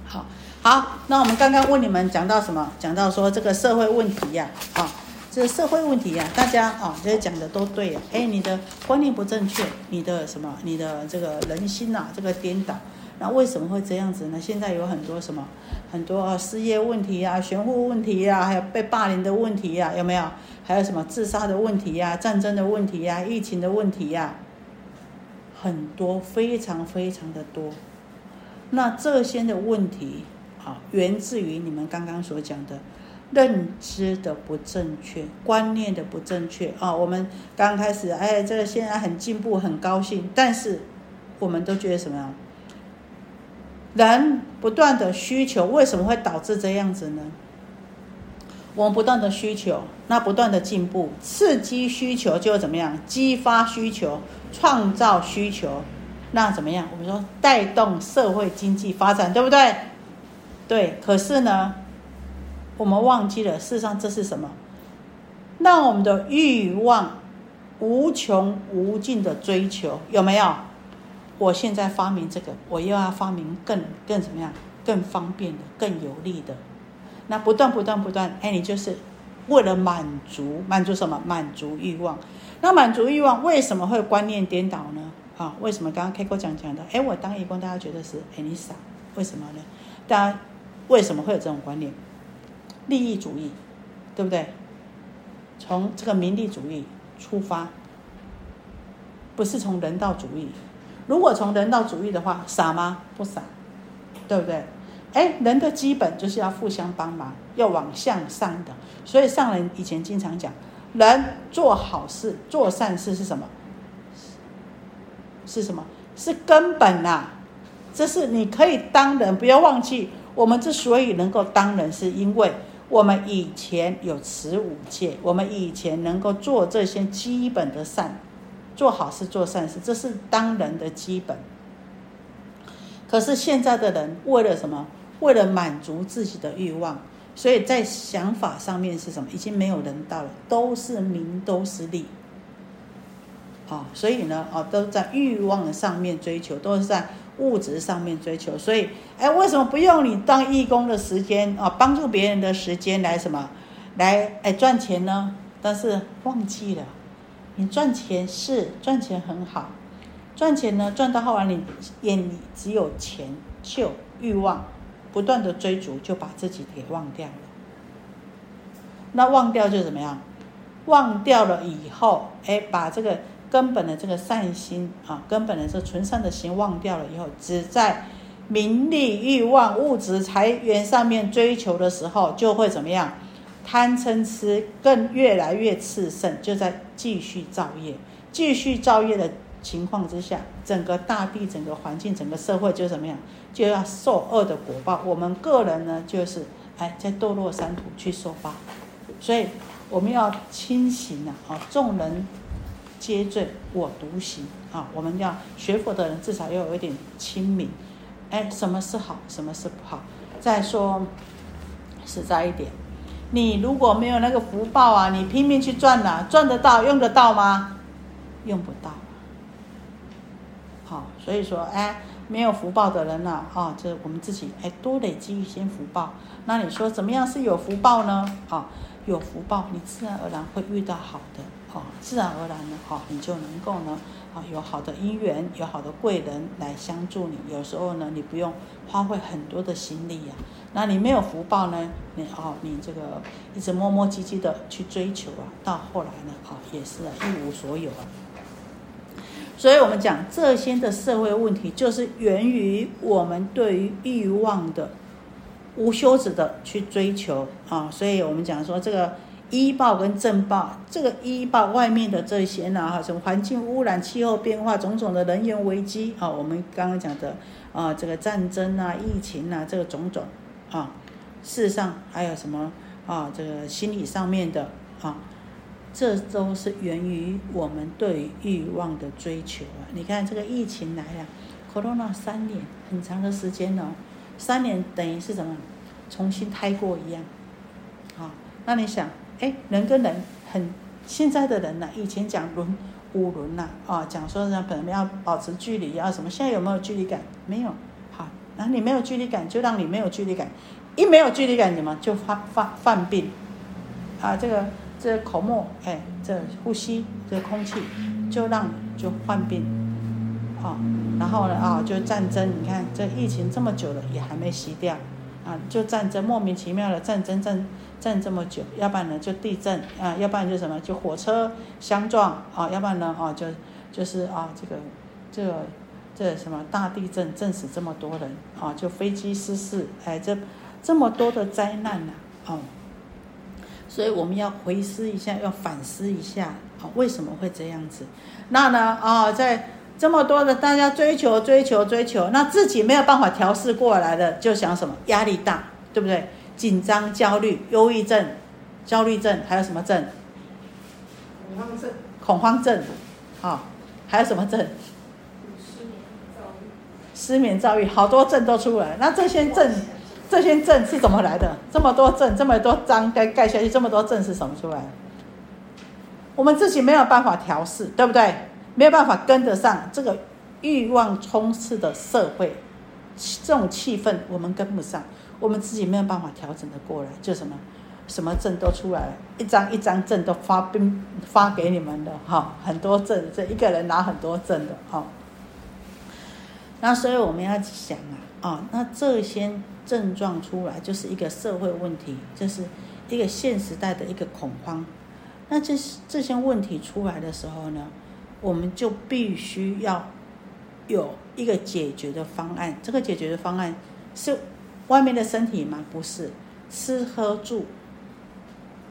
好，好，那我们刚刚问你们讲到什么？讲到说这个社会问题呀，啊，这社会问题呀，大家啊，这些讲的都对呀。哎，你的观念不正确，你的什么？你的这个人心呐，这个颠倒。那为什么会这样子呢？现在有很多什么，很多啊失业问题啊、悬户问题啊，还有被霸凌的问题呀，有没有？还有什么自杀的问题呀、战争的问题呀、疫情的问题呀，很多，非常非常的多。那这些的问题啊，源自于你们刚刚所讲的认知的不正确、观念的不正确啊。我们刚开始，哎，这个现在很进步，很高兴，但是我们都觉得什么呀？人不断的需求，为什么会导致这样子呢？我们不断的需求，那不断的进步，刺激需求就怎么样？激发需求，创造需求，那怎么样？我们说带动社会经济发展，对不对？对。可是呢，我们忘记了，事实上这是什么？让我们的欲望无穷无尽的追求，有没有？我现在发明这个，我又要发明更更怎么样，更方便的、更有利的。那不断不断不断，哎，你就是为了满足满足什么？满足欲望。那满足欲望为什么会观念颠倒呢？啊，为什么刚刚 K 哥讲讲的？哎，我当义工，大家觉得是哎你傻，为什么呢？大家为什么会有这种观念？利益主义，对不对？从这个名利主义出发，不是从人道主义。如果从人道主义的话，傻吗？不傻，对不对？哎，人的基本就是要互相帮忙，要往向上的。所以上人以前经常讲，人做好事、做善事是什么？是什么？是根本呐！这是你可以当人，不要忘记，我们之所以能够当人，是因为我们以前有持五戒，我们以前能够做这些基本的善。做好事、做善事，这是当人的基本。可是现在的人为了什么？为了满足自己的欲望，所以在想法上面是什么？已经没有人道了，都是名，都是利。啊，所以呢，啊，都在欲望上面追求，都是在物质上面追求。所以，哎，为什么不用你当义工的时间啊，帮助别人的时间来什么，来哎赚钱呢？但是忘记了。你赚钱是赚钱很好，赚钱呢赚到后来你眼里只有钱就欲望，不断的追逐就把自己给忘掉了。那忘掉就怎么样？忘掉了以后，哎，把这个根本的这个善心啊，根本的这纯善的心忘掉了以后，只在名利欲望、物质财源上面追求的时候，就会怎么样？贪嗔痴更越来越炽盛，就在继续造业，继续造业的情况之下，整个大地、整个环境、整个社会就怎么样，就要受恶的果报。我们个人呢，就是哎，在堕落山土去受报，所以我们要清醒啊！啊，众人皆醉我独醒啊！我们要学佛的人，至少要有一点清明。哎，什么是好，什么是不好？再说实在一点，你如果没有那个福报啊，你拼命去赚呐，赚得到，用得到吗？用不到。好，所以说，哎，没有福报的人呐，啊，这我们自己哎多累积一些福报。那你说怎么样是有福报呢？啊，有福报，你自然而然会遇到好的，自然而然呢，哈，你就能够呢。啊，有好的姻缘，有好的贵人来相助你。有时候呢，你不用花费很多的心力呀。那你没有福报呢，你哦，你这个一直磨磨唧唧的去追求啊，到后来呢，啊，也是一无所有啊。所以我们讲这些的社会问题，就是源于我们对于欲望的无休止的去追求啊。所以我们讲说这个。医报跟政报，这个医报外面的这些呢，哈，什么环境污染、气候变化、种种的能源危机啊，我们刚刚讲的啊，这个战争啊、疫情啊，这个种种啊，事实上还有什么啊，这个心理上面的啊，这都是源于我们对欲望的追求啊。你看这个疫情来了，corona 三年很长的时间哦，三年等于是什么，重新胎过一样，啊，那你想？哎，人跟人很，现在的人呢，以前讲轮五轮呐，啊，讲说呢，可能要保持距离啊什么，现在有没有距离感？没有，好，那你没有距离感，就让你没有距离感，一没有距离感，什么就发发犯病，啊，这个这口沫，哎，这呼吸这空气，就让你就患病，啊，然后呢，啊，就战争，你看这疫情这么久了，也还没熄掉。啊，就战争莫名其妙的战争战震这么久，要不然呢就地震啊，要不然就什么就火车相撞啊，要不然呢啊就就是啊这个这个这什么大地震震死这么多人啊，就飞机失事哎这这么多的灾难呐啊，所以我们要回思一下，要反思一下啊为什么会这样子？那呢啊在。这么多的大家追求追求追求，那自己没有办法调试过来的，就想什么压力大，对不对？紧张、焦虑、忧郁症、焦虑症，还有什么症？恐慌症。恐慌症，好，还有什么症？失眠、躁郁。失眠、躁郁，好多症都出来。那这些症，这些症是怎么来的？这么多症，这么多章该盖下去，这么多症是什么出来？我们自己没有办法调试，对不对？没有办法跟得上这个欲望充斥的社会，这种气氛我们跟不上，我们自己没有办法调整的过来，就什么什么证都出来了，一张一张证都发兵发给你们的哈，很多证，这一个人拿很多证的哈。那所以我们要想啊啊，那这些症状出来就是一个社会问题，就是一个现时代的一个恐慌。那这这些问题出来的时候呢？我们就必须要有一个解决的方案。这个解决的方案是外面的身体吗？不是，吃喝住、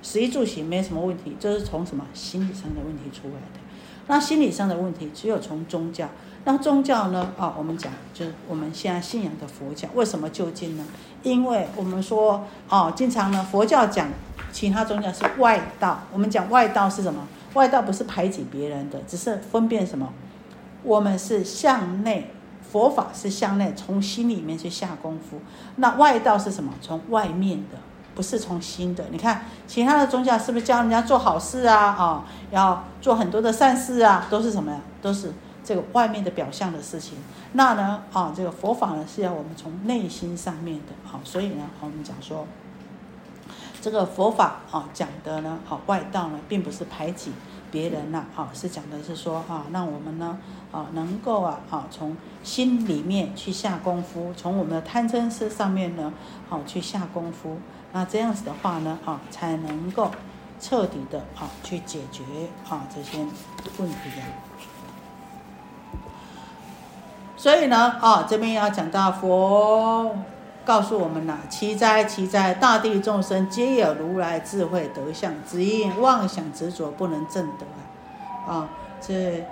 食衣住行没什么问题，就是从什么心理上的问题出来的。那心理上的问题只有从宗教。那宗教呢？啊，我们讲就是我们现在信仰的佛教，为什么就近呢？因为我们说哦，经常呢佛教讲其他宗教是外道，我们讲外道是什么？外道不是排挤别人的，只是分辨什么？我们是向内，佛法是向内，从心里面去下功夫。那外道是什么？从外面的，不是从心的。你看其他的宗教是不是教人家做好事啊？啊，要做很多的善事啊，都是什么呀？都是这个外面的表象的事情。那呢，啊，这个佛法呢是要我们从内心上面的。好，所以呢，我们讲说。这个佛法啊讲的呢，好外道呢，并不是排挤别人呐，啊是讲的是说啊，让我们呢啊能够啊啊从心里面去下功夫，从我们的贪嗔痴上面呢，好去下功夫，那这样子的话呢，啊才能够彻底的啊去解决啊这些问题的。所以呢，啊这边要讲到佛。告诉我们了，奇哉奇哉，大地众生皆有如来智慧德相，只因妄想执着不能证得啊！啊，这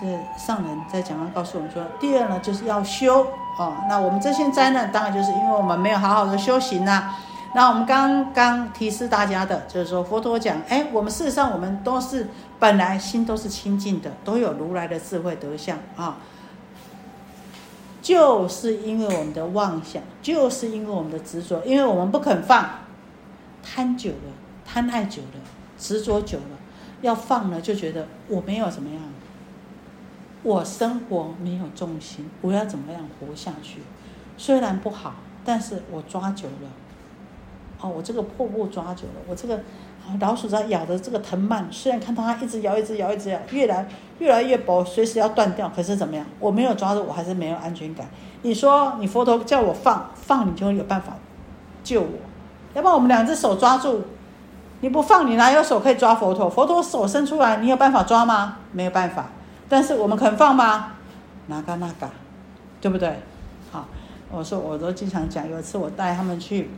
这上人在讲要告诉我们说，第二呢就是要修啊。那我们这些灾难，当然就是因为我们没有好好的修行呐。那我们刚刚提示大家的，就是说佛陀讲，哎，我们事实上我们都是本来心都是清净的，都有如来的智慧德相啊。就是因为我们的妄想，就是因为我们的执着，因为我们不肯放，贪久了，贪爱久了，执着久了，要放了就觉得我没有怎么样，我生活没有重心，我要怎么样活下去？虽然不好，但是我抓久了，哦，我这个破布抓久了，我这个。老鼠在咬的这个藤蔓，虽然看到它一直咬，一直咬，一直咬，越来越来越薄，随时要断掉。可是怎么样？我没有抓住，我还是没有安全感。你说你佛陀叫我放放，你就会有办法救我。要不然我们两只手抓住，你不放，你哪有手可以抓佛陀？佛陀手伸出来，你有办法抓吗？没有办法。但是我们肯放吗？哪个哪个，对不对？好，我说我都经常讲，有一次我带他们去。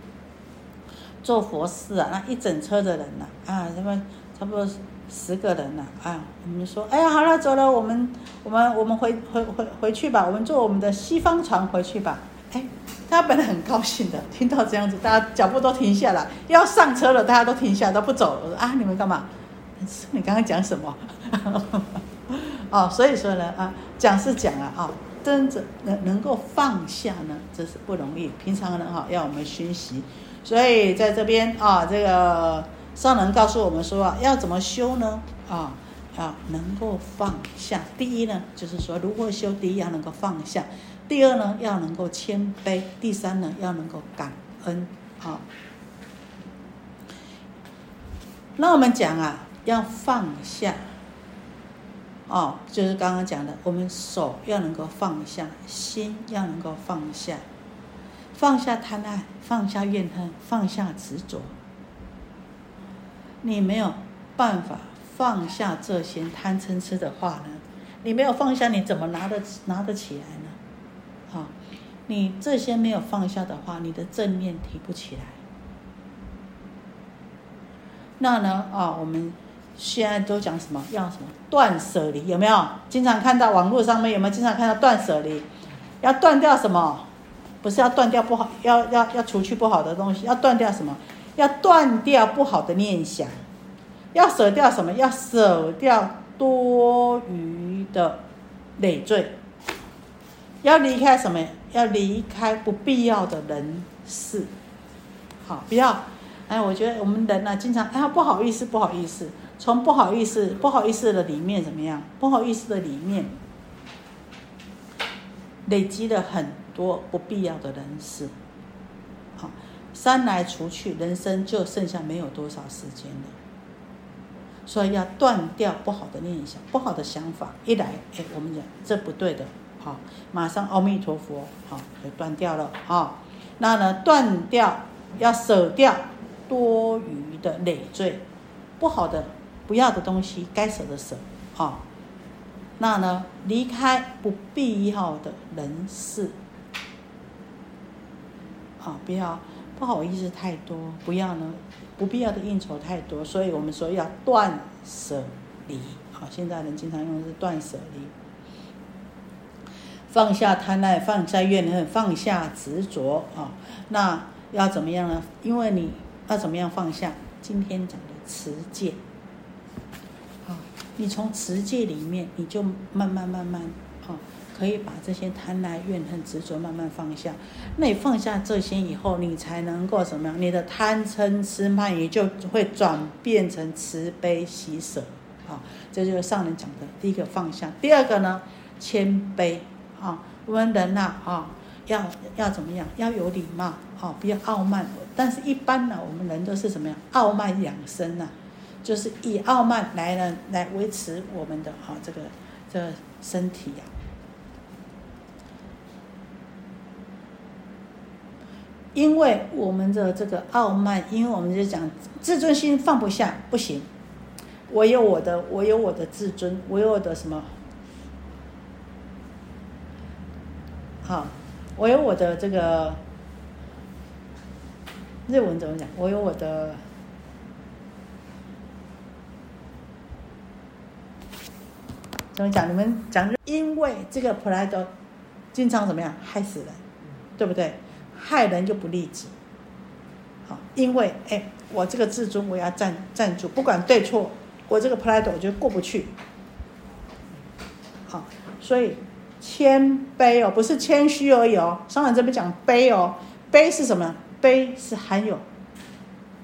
做佛事啊，那一整车的人呐，啊，他们差不多十个人呐，啊，我们说，哎呀，好了，走了，我们，我们，我们回回回回去吧，我们坐我们的西方船回去吧。哎，他本来很高兴的，听到这样子，大家脚步都停下来，要上车了，大家都停下都不走。我说啊，你们干嘛？你刚刚讲什么？哦，所以说呢，啊，讲是讲啊，啊，真正能能够放下呢，这是不容易。平常人哈，要我们熏习。所以在这边啊，这个上人告诉我们说啊，要怎么修呢？啊啊，能够放下。第一呢，就是说如何修？第一要能够放下，第二呢要能够谦卑，第三呢要能够感恩。啊，那我们讲啊，要放下。哦，就是刚刚讲的，我们手要能够放下，心要能够放下。放下贪爱，放下怨恨，放下执着。你没有办法放下这些贪嗔痴的话呢？你没有放下，你怎么拿得拿得起来呢？好，你这些没有放下的话，你的正念提不起来。那呢？啊，我们现在都讲什么？要什么断舍离？有没有？经常看到网络上面有没有？经常看到断舍离，要断掉什么？不是要断掉不好，要要要除去不好的东西，要断掉什么？要断掉不好的念想，要舍掉什么？要舍掉多余的累赘，要离开什么？要离开不必要的人事。好，不要。哎，我觉得我们人呢，经常哎，不好意思，不好意思，从不好意思、不好意思的里面怎么样？不好意思的里面累积了很。多不必要的人事，好，三来除去，人生就剩下没有多少时间了。所以要断掉不好的念想、不好的想法。一来，哎，我们讲这不对的，好，马上阿弥陀佛，好，就断掉了。啊，那呢，断掉要舍掉多余的累赘，不好的、不要的东西，该舍的舍，好。那呢，离开不必要的人事。啊，不要不好意思太多，不要呢不必要的应酬太多，所以我们说要断舍离。好，现在人经常用的是断舍离，放下贪爱，放下怨恨，放下执着啊。那要怎么样呢？因为你要怎么样放下？今天讲的持戒，啊，你从持戒里面，你就慢慢慢慢。可以把这些贪婪、怨恨、执着慢慢放下。那你放下这些以后，你才能够怎么样？你的贪嗔痴慢疑就会转变成慈悲喜舍。啊，这就是上人讲的第一个放下。第二个呢，谦卑。啊，我们人呐，啊，要要怎么样？要有礼貌。啊，不要傲慢。但是，一般呢，我们人都是怎么样？傲慢养生呐，就是以傲慢来呢，来维持我们的啊这个这个身体呀。因为我们的这个傲慢，因为我们就讲自尊心放不下，不行。我有我的，我有我的自尊，我有我的什么？好，我有我的这个日文怎么讲？我有我的。怎么讲？你们讲，因为这个 pride 经常怎么样害死人，对不对？害人就不利己。好，因为哎，我这个自尊我要站站住，不管对错，我这个 pride 我就过不去。好，所以谦卑哦，不是谦虚而已哦。上人这边讲卑哦，卑是什么？卑是含有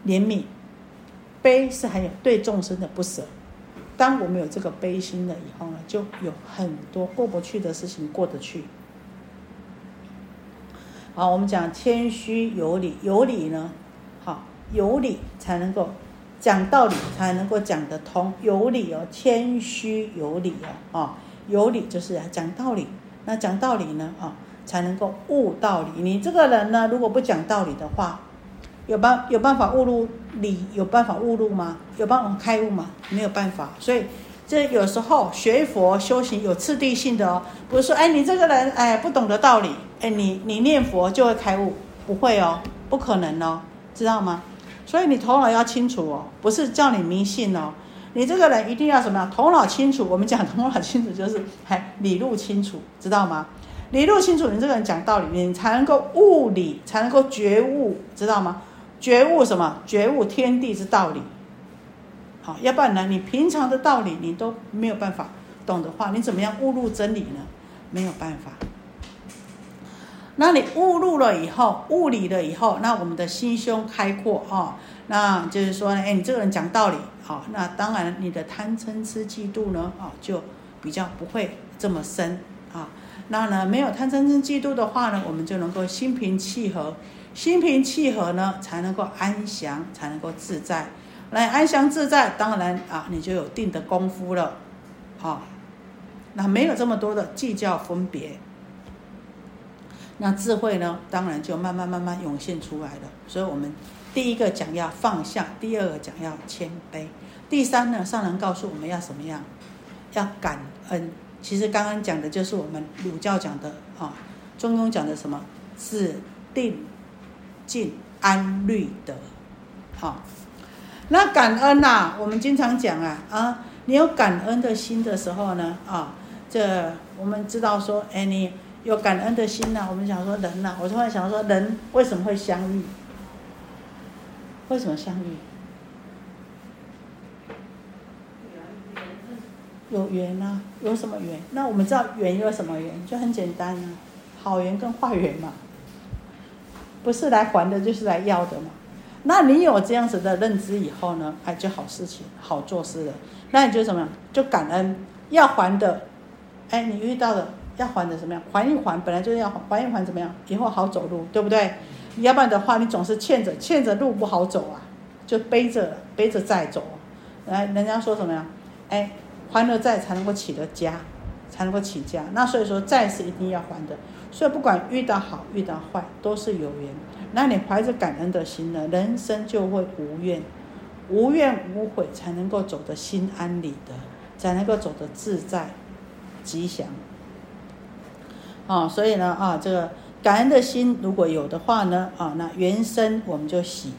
怜悯，卑是含有对众生的不舍。当我们有这个悲心了以后呢，就有很多过不去的事情过得去。好，我们讲谦虚有礼，有礼呢，好有理才能够讲道理，才能够讲得通。有理哦，谦虚有礼哦，啊，有理就是讲道理。那讲道理呢，啊，才能够悟道理。你这个人呢，如果不讲道理的话，有办有办法悟入理？有办法悟入吗？有办法开悟吗？没有办法。所以这有时候学佛修行有次第性的哦，不是说哎你这个人哎不懂得道理，哎你你念佛就会开悟，不会哦，不可能哦，知道吗？所以你头脑要清楚哦，不是叫你迷信哦，你这个人一定要什么？头脑清楚。我们讲头脑清楚就是还理路清楚，知道吗？理路清楚，你这个人讲道理，你才能够悟理，才能够觉悟，知道吗？觉悟什么？觉悟天地之道理。好，要不然呢？你平常的道理你都没有办法懂的话，你怎么样误入真理呢？没有办法。那你误入了以后，悟理了以后，那我们的心胸开阔啊，那就是说，哎，你这个人讲道理，好，那当然你的贪嗔痴嫉妒呢，啊，就比较不会这么深啊。那呢，没有贪嗔痴嫉妒的话呢，我们就能够心平气和。心平气和呢，才能够安详，才能够自在。来安详自在，当然啊，你就有定的功夫了，啊，那没有这么多的计较分别，那智慧呢，当然就慢慢慢慢涌现出来了。所以，我们第一个讲要放下，第二个讲要谦卑，第三呢，上人告诉我们要什么样？要感恩。其实刚刚讲的就是我们儒教讲的啊，中庸讲的什么？是定。静安律德，好，那感恩呐，我们经常讲啊啊，你有感恩的心的时候呢啊，这我们知道说，哎，你有感恩的心呐，我们想说人呐，我突然想说，人为什么会相遇？为什么相遇？有缘呐，有什么缘？那我们知道缘有什么缘？就很简单啊，好缘跟坏缘嘛。不是来还的，就是来要的嘛。那你有这样子的认知以后呢，哎，就好事情好做事了。那你就怎么样？就感恩要还的，哎，你遇到的要还的怎么样？还一还，本来就是要还一还，怎么样？以后好走路，对不对？要不然的话，你总是欠着欠着路不好走啊，就背着背着债走。来，人家说什么呀？哎，还了债才能够起得家，才能够起家。那所以说债是一定要还的。所以不管遇到好遇到坏，都是有缘。那你怀着感恩的心呢，人生就会无怨，无怨无悔，才能够走得心安理得，才能够走得自在、吉祥。啊，所以呢，啊，这个感恩的心如果有的话呢，啊，那缘生我们就喜，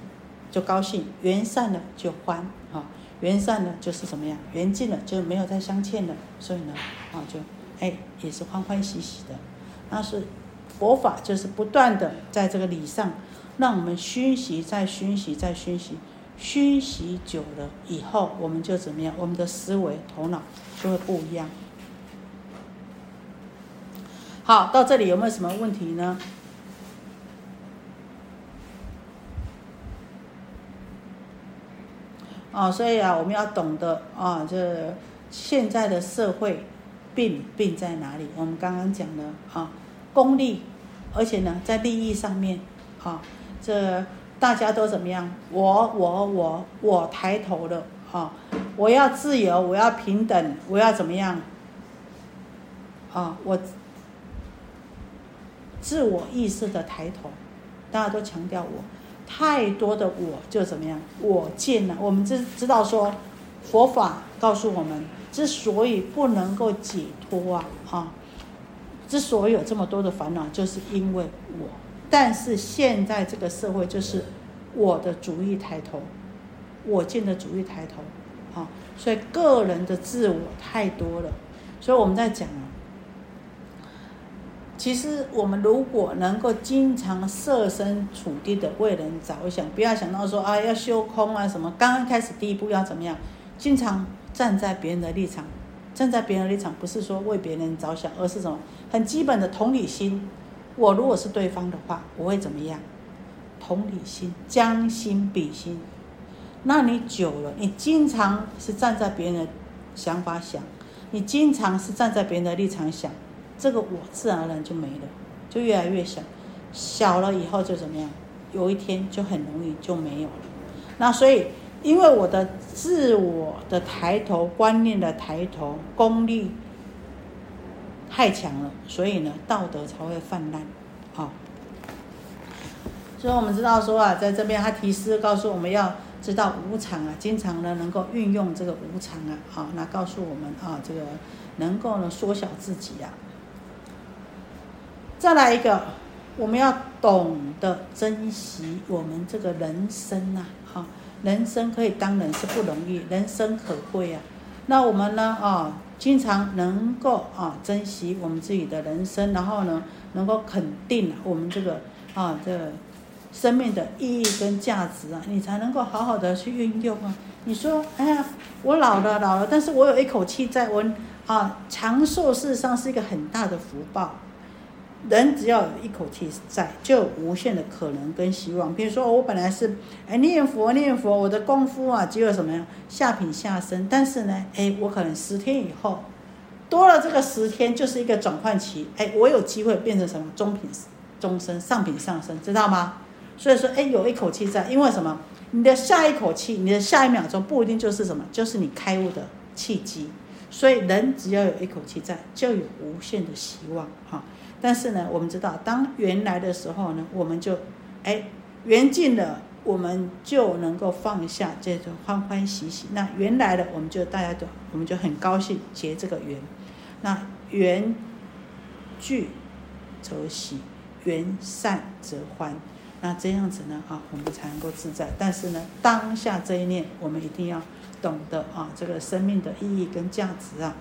就高兴；缘散了就欢，啊，缘散了就是怎么样？缘尽了就没有再相欠了，所以呢，啊，就哎也是欢欢喜喜的。那是佛法，就是不断的在这个理上，让我们熏习，再熏习，再熏习，熏习久了以后，我们就怎么样？我们的思维头脑就会不一样。好，到这里有没有什么问题呢？啊，所以啊，我们要懂得啊，这现在的社会。病病在哪里？我们刚刚讲的啊，功利，而且呢，在利益上面啊，这大家都怎么样？我我我我抬头了啊！我要自由，我要平等，我要怎么样？啊，我自我意识的抬头，大家都强调我，太多的我就怎么样？我见了，我们知知道说，佛法告诉我们。之所以不能够解脱啊，哈，之所以有这么多的烦恼，就是因为我。但是现在这个社会就是我的主义抬头，我见的主义抬头，啊，所以个人的自我太多了，所以我们在讲啊，其实我们如果能够经常设身处地的为人着想，不要想到说啊要修空啊什么，刚刚开始第一步要怎么样，经常站在别人的立场，站在别人的立场不是说为别人着想，而是什么很基本的同理心。我如果是对方的话，我会怎么样？同理心，将心比心。那你久了，你经常是站在别人的想法想，你经常是站在别人的立场想。这个我自然而然就没了，就越来越小，小了以后就怎么样？有一天就很容易就没有了。那所以，因为我的自我的抬头、观念的抬头、功利太强了，所以呢，道德才会泛滥。好，所以我们知道说啊，在这边他提示告诉我们要知道无常啊，经常呢能够运用这个无常啊，好，那告诉我们啊，这个能够呢缩小自己啊。再来一个，我们要懂得珍惜我们这个人生呐，哈，人生可以当人是不容易，人生可贵啊。那我们呢，啊，经常能够啊珍惜我们自己的人生，然后呢，能够肯定我们这个啊这生命的意义跟价值啊，你才能够好好的去运用啊。你说，哎呀，我老了老了，但是我有一口气在，我啊长寿事实上是一个很大的福报。人只要有一口气在，就有无限的可能跟希望。比如说，我本来是哎念佛念佛，我的功夫啊只有什么呀下品下生，但是呢，哎，我可能十天以后多了这个十天，就是一个转换期，哎，我有机会变成什么中品中生上品上升，知道吗？所以说，哎，有一口气在，因为什么？你的下一口气，你的下一秒钟不一定就是什么，就是你开悟的契机。所以人只要有一口气在，就有无限的希望哈。但是呢，我们知道，当缘来的时候呢，我们就，哎，缘尽了，我们就能够放下这种欢欢喜喜。那缘来了，我们就大家都，我们就很高兴结这个缘。那缘聚则喜，缘散则欢。那这样子呢，啊，我们才能够自在。但是呢，当下这一念，我们一定要懂得啊，这个生命的意义跟价值啊。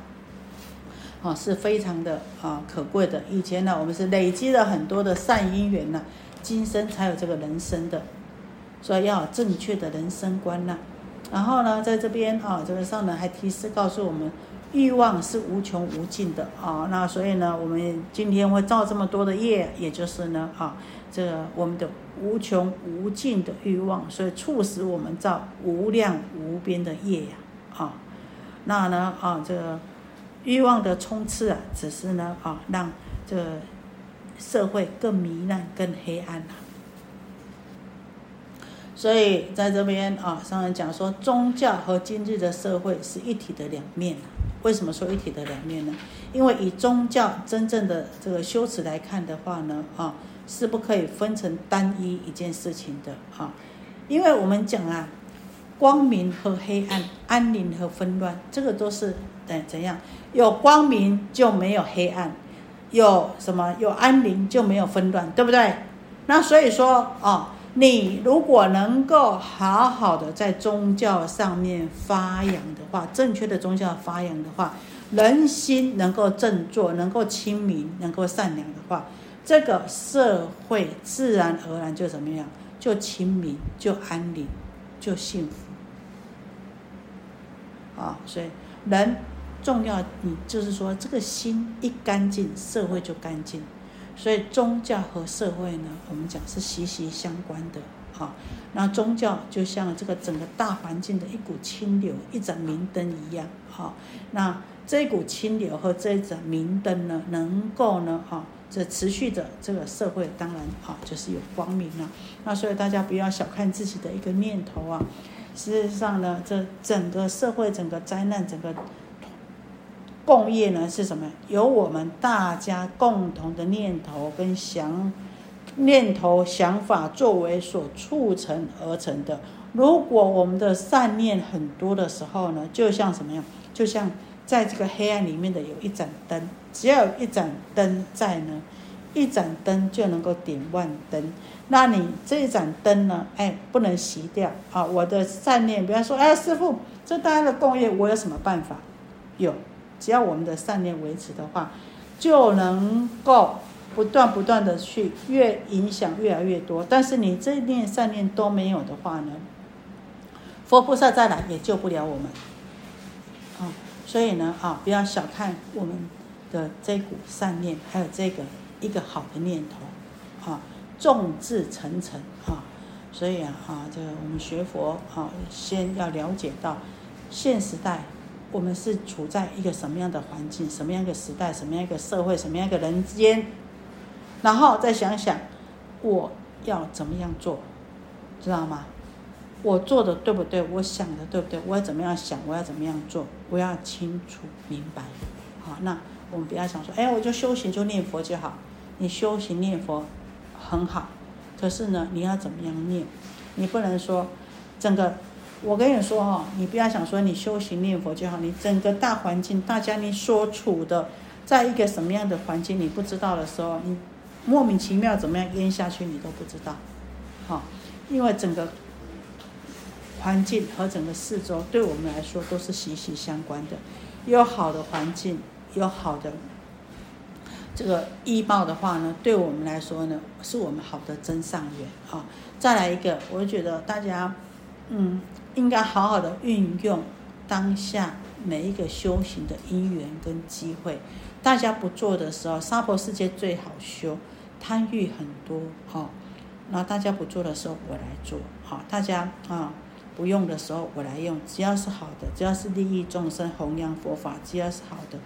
啊，是非常的啊可贵的。以前呢，我们是累积了很多的善因缘呢，今生才有这个人生的，所以要有正确的人生观呐。然后呢，在这边啊，这个上人还提示告诉我们，欲望是无穷无尽的啊。那所以呢，我们今天会造这么多的业，也就是呢啊，这个我们的无穷无尽的欲望，所以促使我们造无量无边的业呀。啊，那呢啊这个。欲望的冲刺啊，只是呢啊，让这个社会更糜烂、更黑暗了。所以在这边啊，上人讲说，宗教和今日的社会是一体的两面为什么说一体的两面呢？因为以宗教真正的这个修持来看的话呢，啊，是不可以分成单一一件事情的啊。因为我们讲啊，光明和黑暗、安宁和纷乱，这个都是。对，怎样？有光明就没有黑暗，有什么？有安宁就没有纷乱，对不对？那所以说，哦，你如果能够好好的在宗教上面发扬的话，正确的宗教发扬的话，人心能够振作，能够清明，能够善良的话，这个社会自然而然就怎么样？就清明，就安宁，就幸福。啊，所以人。重要，你就是说，这个心一干净，社会就干净。所以宗教和社会呢，我们讲是息息相关的。好，那宗教就像这个整个大环境的一股清流，一盏明灯一样。好，那这股清流和这一盏明灯呢，能够呢，哈，这持续的这个社会，当然啊，就是有光明了。那所以大家不要小看自己的一个念头啊。事实上呢，这整个社会，整个灾难，整个。共业呢是什么？由我们大家共同的念头跟想念头想法作为所促成而成的。如果我们的善念很多的时候呢，就像什么样？就像在这个黑暗里面的有一盏灯，只要有一盏灯在呢，一盏灯就能够点万灯。那你这一盏灯呢？哎，不能熄掉啊！我的善念，比方说，哎，师傅，这大家的共业，我有什么办法？有，只要我们的善念维持的话，就能够不断不断的去越影响越来越多。但是你这一念善念都没有的话呢，佛菩萨再来也救不了我们啊！所以呢，啊，不要小看我们的这股善念，还有这个一个好的念头啊。众志成城啊，所以啊啊，这个我们学佛啊，先要了解到现时代我们是处在一个什么样的环境，什么样一个时代，什么样一个社会，什么样一个人间，然后再想想我要怎么样做，知道吗？我做的对不对？我想的对不对？我要怎么样想？我要怎么样做？我要清楚明白。好，那我们不要想说，哎，我就修行就念佛就好。你修行念佛。很好，可是呢，你要怎么样念？你不能说整个，我跟你说哈，你不要想说你修行念佛就好，你整个大环境，大家你所处的，在一个什么样的环境你不知道的时候，你莫名其妙怎么样淹下去你都不知道，好，因为整个环境和整个四周对我们来说都是息息相关的，有好的环境，有好的。这个医报的话呢，对我们来说呢，是我们好的真上缘啊。再来一个，我觉得大家，嗯，应该好好的运用当下每一个修行的因缘跟机会。大家不做的时候，娑婆世界最好修，贪欲很多哈。那大家不做的时候，我来做好。大家啊，不用的时候我来用，只要是好的，只要是利益众生、弘扬佛法，只要是好的。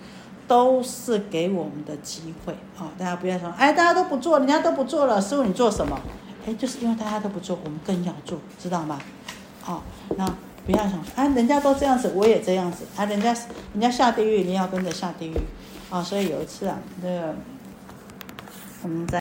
都是给我们的机会啊！大家不要说，哎，大家都不做，人家都不做了，师傅你做什么？哎，就是因为大家都不做，我们更要做，知道吗？哦，那不要想，哎，人家都这样子，我也这样子，哎，人家人家下地狱，你要跟着下地狱啊！所以有一次啊，那个我们在。